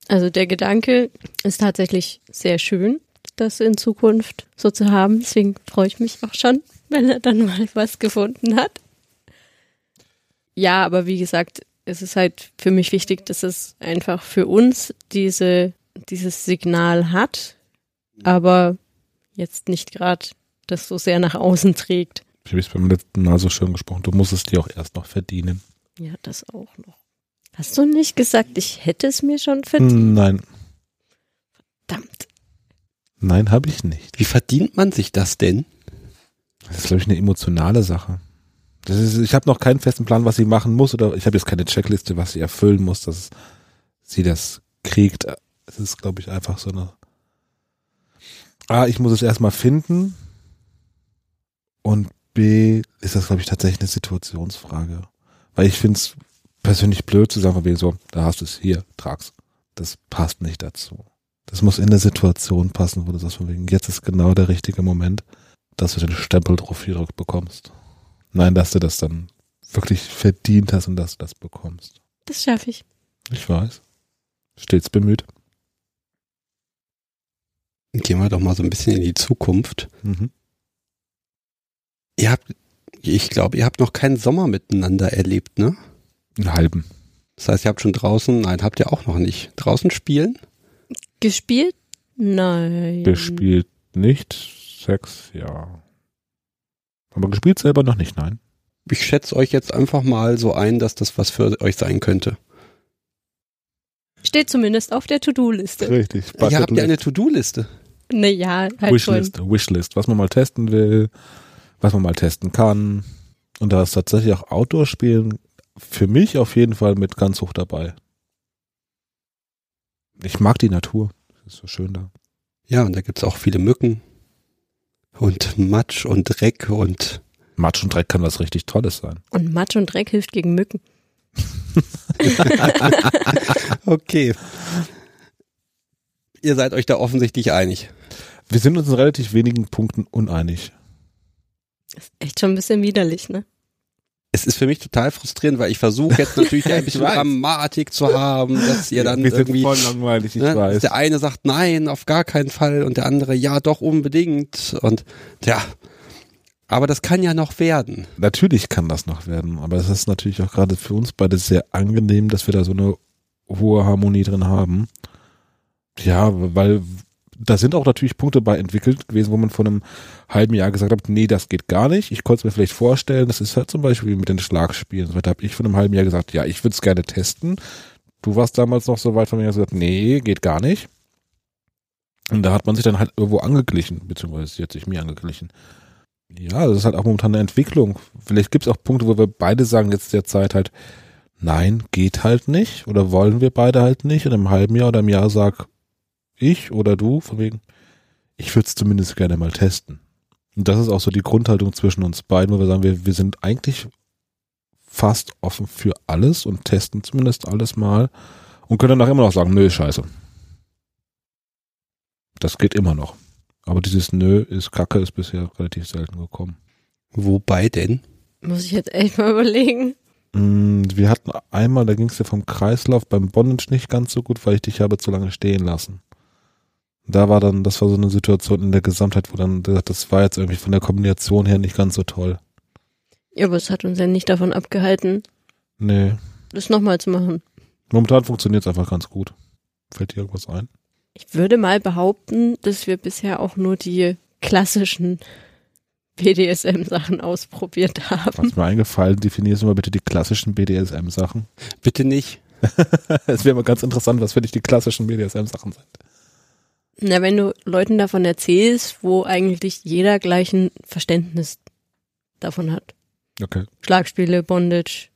Also der Gedanke ist tatsächlich sehr schön, das in Zukunft so zu haben. Deswegen freue ich mich auch schon, wenn er dann mal was gefunden hat. Ja, aber wie gesagt, es ist halt für mich wichtig, dass es einfach für uns diese, dieses Signal hat, aber jetzt nicht gerade das so sehr nach außen trägt. Ich habe es beim letzten Mal so schön gesprochen. Du musst es dir auch erst noch verdienen. Ja, das auch noch. Hast du nicht gesagt, ich hätte es mir schon verdient? Nein, Verdammt. nein, habe ich nicht. Wie verdient man sich das denn? Das ist, glaube ich, eine emotionale Sache. Das ist, ich habe noch keinen festen Plan, was sie machen muss, oder ich habe jetzt keine Checkliste, was sie erfüllen muss, dass sie das kriegt. Es ist, glaube ich, einfach so eine. A, ich muss es erstmal finden. Und B, ist das, glaube ich, tatsächlich eine Situationsfrage. Weil ich finde es persönlich blöd zu sagen, von wegen so, da hast du es hier, trag's. Das passt nicht dazu. Das muss in der Situation passen, wo du sagst, von wegen, jetzt ist genau der richtige Moment dass du den Stempel drauf gedrückt bekommst. Nein, dass du das dann wirklich verdient hast und dass du das bekommst. Das schaffe ich. Ich weiß. Stets bemüht. Gehen wir doch mal so ein bisschen in die Zukunft. Mhm. Ihr habt, ich glaube, ihr habt noch keinen Sommer miteinander erlebt, ne? Einen halben. Das heißt, ihr habt schon draußen, nein, habt ihr auch noch nicht. Draußen spielen? Gespielt? Nein. Gespielt nicht. Sex, ja. Aber gespielt selber noch nicht, nein. Ich schätze euch jetzt einfach mal so ein, dass das was für euch sein könnte. Steht zumindest auf der To-Do-Liste. Richtig. Ihr habt ja eine To-Do-Liste. Naja, halt schon. Wishlist, Wishlist, was man mal testen will, was man mal testen kann. Und da ist tatsächlich auch Outdoor-Spielen für mich auf jeden Fall mit ganz hoch dabei. Ich mag die Natur. Das ist so schön da. Ja, und da gibt's auch viele Mücken und Matsch und Dreck und Matsch und Dreck kann was richtig Tolles sein. Und Matsch und Dreck hilft gegen Mücken. <laughs> okay. Ihr seid euch da offensichtlich einig. Wir sind uns in relativ wenigen Punkten uneinig. Ist echt schon ein bisschen widerlich, ne? Es ist für mich total frustrierend, weil ich versuche jetzt natürlich <laughs> ein bisschen weiß. Dramatik zu haben, dass ihr dann irgendwie voll langweilig, ich ne, weiß. der eine sagt nein, auf gar keinen Fall und der andere ja, doch unbedingt und ja, aber das kann ja noch werden. Natürlich kann das noch werden, aber es ist natürlich auch gerade für uns beide sehr angenehm, dass wir da so eine hohe Harmonie drin haben. Ja, weil da sind auch natürlich Punkte bei entwickelt gewesen, wo man vor einem halben Jahr gesagt hat, nee, das geht gar nicht. Ich konnte es mir vielleicht vorstellen, das ist halt zum Beispiel mit den Schlagspielen. So, da habe ich vor einem halben Jahr gesagt, ja, ich würde es gerne testen. Du warst damals noch so weit von mir gesagt, nee, geht gar nicht. Und da hat man sich dann halt irgendwo angeglichen, beziehungsweise sie hat sich mir angeglichen. Ja, das ist halt auch momentan eine Entwicklung. Vielleicht gibt es auch Punkte, wo wir beide sagen jetzt derzeit halt, nein, geht halt nicht. Oder wollen wir beide halt nicht. Und im halben Jahr oder im Jahr sag ich oder du, von wegen, ich würde es zumindest gerne mal testen. Und das ist auch so die Grundhaltung zwischen uns beiden, wo wir sagen, wir, wir sind eigentlich fast offen für alles und testen zumindest alles mal und können danach immer noch sagen, nö, scheiße. Das geht immer noch. Aber dieses Nö ist Kacke ist bisher relativ selten gekommen. Wobei denn? Muss ich jetzt echt mal überlegen. Mm, Wir hatten einmal, da ging es ja vom Kreislauf beim Bondage nicht ganz so gut, weil ich dich habe zu lange stehen lassen. Da war dann, das war so eine Situation in der Gesamtheit, wo dann, gesagt, das war jetzt irgendwie von der Kombination her nicht ganz so toll. Ja, aber es hat uns ja nicht davon abgehalten, Nee, das nochmal zu machen. momentan funktioniert es einfach ganz gut. Fällt dir irgendwas ein? Ich würde mal behaupten, dass wir bisher auch nur die klassischen BDSM-Sachen ausprobiert haben. Was mir eingefallen, definierst du mal bitte die klassischen BDSM-Sachen. Bitte nicht. <laughs> Es wäre mal ganz interessant, was für dich die klassischen BDSM-Sachen sind. Na, wenn du Leuten davon erzählst, wo eigentlich jeder gleich ein Verständnis davon hat. Okay. Schlagspiele, Bondage,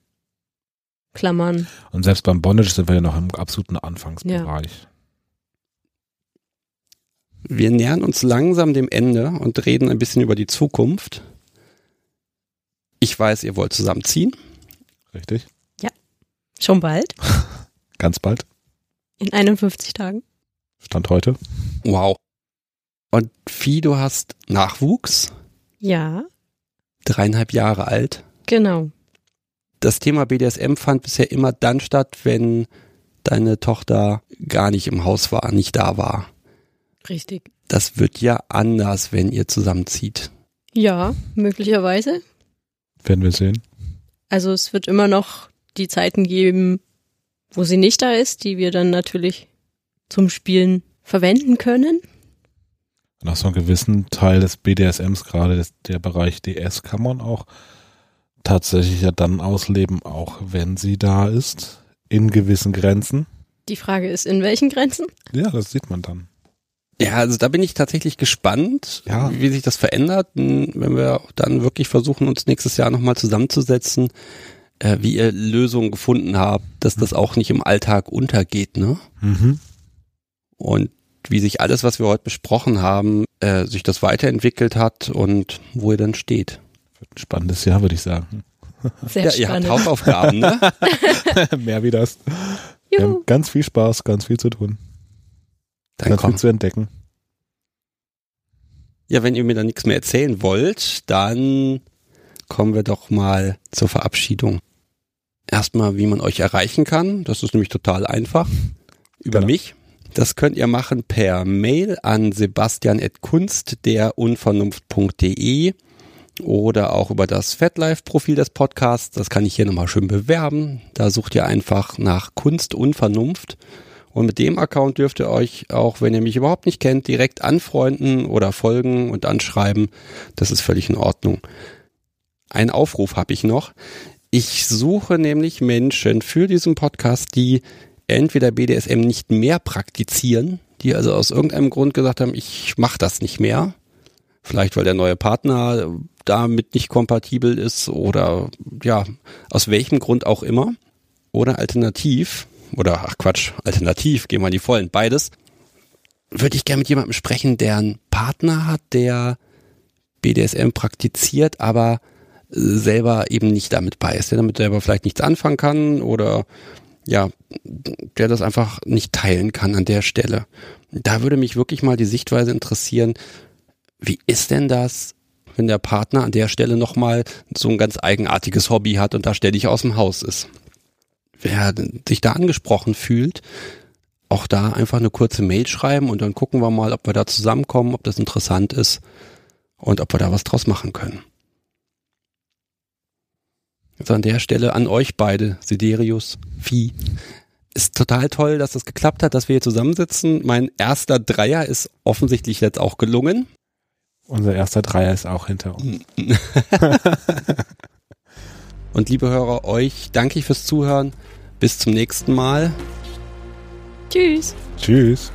Klammern. Und selbst beim Bondage sind wir ja noch im absoluten Anfangsbereich. Wir nähern uns langsam dem Ende und reden ein bisschen über die Zukunft. Ich weiß, ihr wollt zusammenziehen. Richtig? Schon bald? <laughs> Ganz bald. In 51 Tagen? Stand heute. Wow. Und Vieh, du hast Nachwuchs, Ja, dreieinhalb Jahre alt. genau. Das Thema BDSM fand bisher immer dann statt, wenn deine Tochter gar nicht im Haus war, nicht da war. Richtig. Das wird ja anders, wenn ihr zusammenzieht. Ja, möglicherweise. Werden wir sehen. Also es wird immer noch die Zeiten geben, wo sie nicht da ist, die wir dann natürlich zum Spielen verwenden können. Nach so einem gewissen Teil des BDSMs, gerade des, der Bereich DS, kann man auch tatsächlich ja dann ausleben, auch wenn sie da ist, in gewissen Grenzen. Die Frage ist, in welchen Grenzen? Ja, das sieht man dann. Ja, also da bin ich tatsächlich gespannt, Ja. wie sich das verändert, wenn wir dann wirklich versuchen, uns nächstes Jahr nochmal zusammenzusetzen, äh, wie ihr Lösungen gefunden habt, dass das auch nicht im Alltag untergeht, ne? Mhm. Und wie sich alles, was wir heute besprochen haben, äh, sich das weiterentwickelt hat und wo ihr dann steht. Wird ein spannendes Jahr, würde ich sagen. Sehr ja, ihr habt spannend. Hausaufgaben, ne? <laughs> Mehr wie das. Wir Juhu. haben ganz viel Spaß, ganz viel zu tun, Dann ganz komm. viel zu entdecken. Ja, wenn ihr mir dann nichts mehr erzählen wollt, dann kommen wir doch mal zur Verabschiedung. Erstmal, wie man euch erreichen kann. Das ist nämlich total einfach. Über Genau. mich. Das könnt ihr machen per Mail an sebastian.kunst.derunvernunft.de oder auch über das FatLife-Profil des Podcasts. Das kann ich hier nochmal schön bewerben. Da sucht ihr einfach nach Kunst und Vernunft. Und mit dem Account dürft ihr euch, auch wenn ihr mich überhaupt nicht kennt, direkt anfreunden oder folgen und anschreiben. Das ist völlig in Ordnung. Einen Aufruf habe ich noch. Ich suche nämlich Menschen für diesen Podcast, die entweder BDSM nicht mehr praktizieren, die also aus irgendeinem Grund gesagt haben, ich mache das nicht mehr. Vielleicht weil der neue Partner damit nicht kompatibel ist oder ja, aus welchem Grund auch immer. Oder alternativ, oder ach Quatsch, alternativ, gehen wir in die Vollen, beides, würde ich gerne mit jemandem sprechen, der einen Partner hat, der BDSM praktiziert, aber selber eben nicht damit bei ist, der damit selber vielleicht nichts anfangen kann oder ja, der das einfach nicht teilen kann an der Stelle. Da würde mich wirklich mal die Sichtweise interessieren, wie ist denn das, wenn der Partner an der Stelle nochmal so ein ganz eigenartiges Hobby hat und da ständig aus dem Haus ist? Wer sich da angesprochen fühlt, auch da einfach eine kurze Mail schreiben und dann gucken wir mal, ob wir da zusammenkommen, ob das interessant ist und ob wir da was draus machen können. Also an der Stelle an euch beide, Siderius, Vieh. Ist total toll, dass das geklappt hat, dass wir hier zusammensitzen. Mein erster Dreier ist offensichtlich jetzt auch gelungen. Unser erster Dreier ist auch hinter uns. <laughs> Und liebe Hörer, euch danke ich fürs Zuhören. Bis zum nächsten Mal. Tschüss. Tschüss.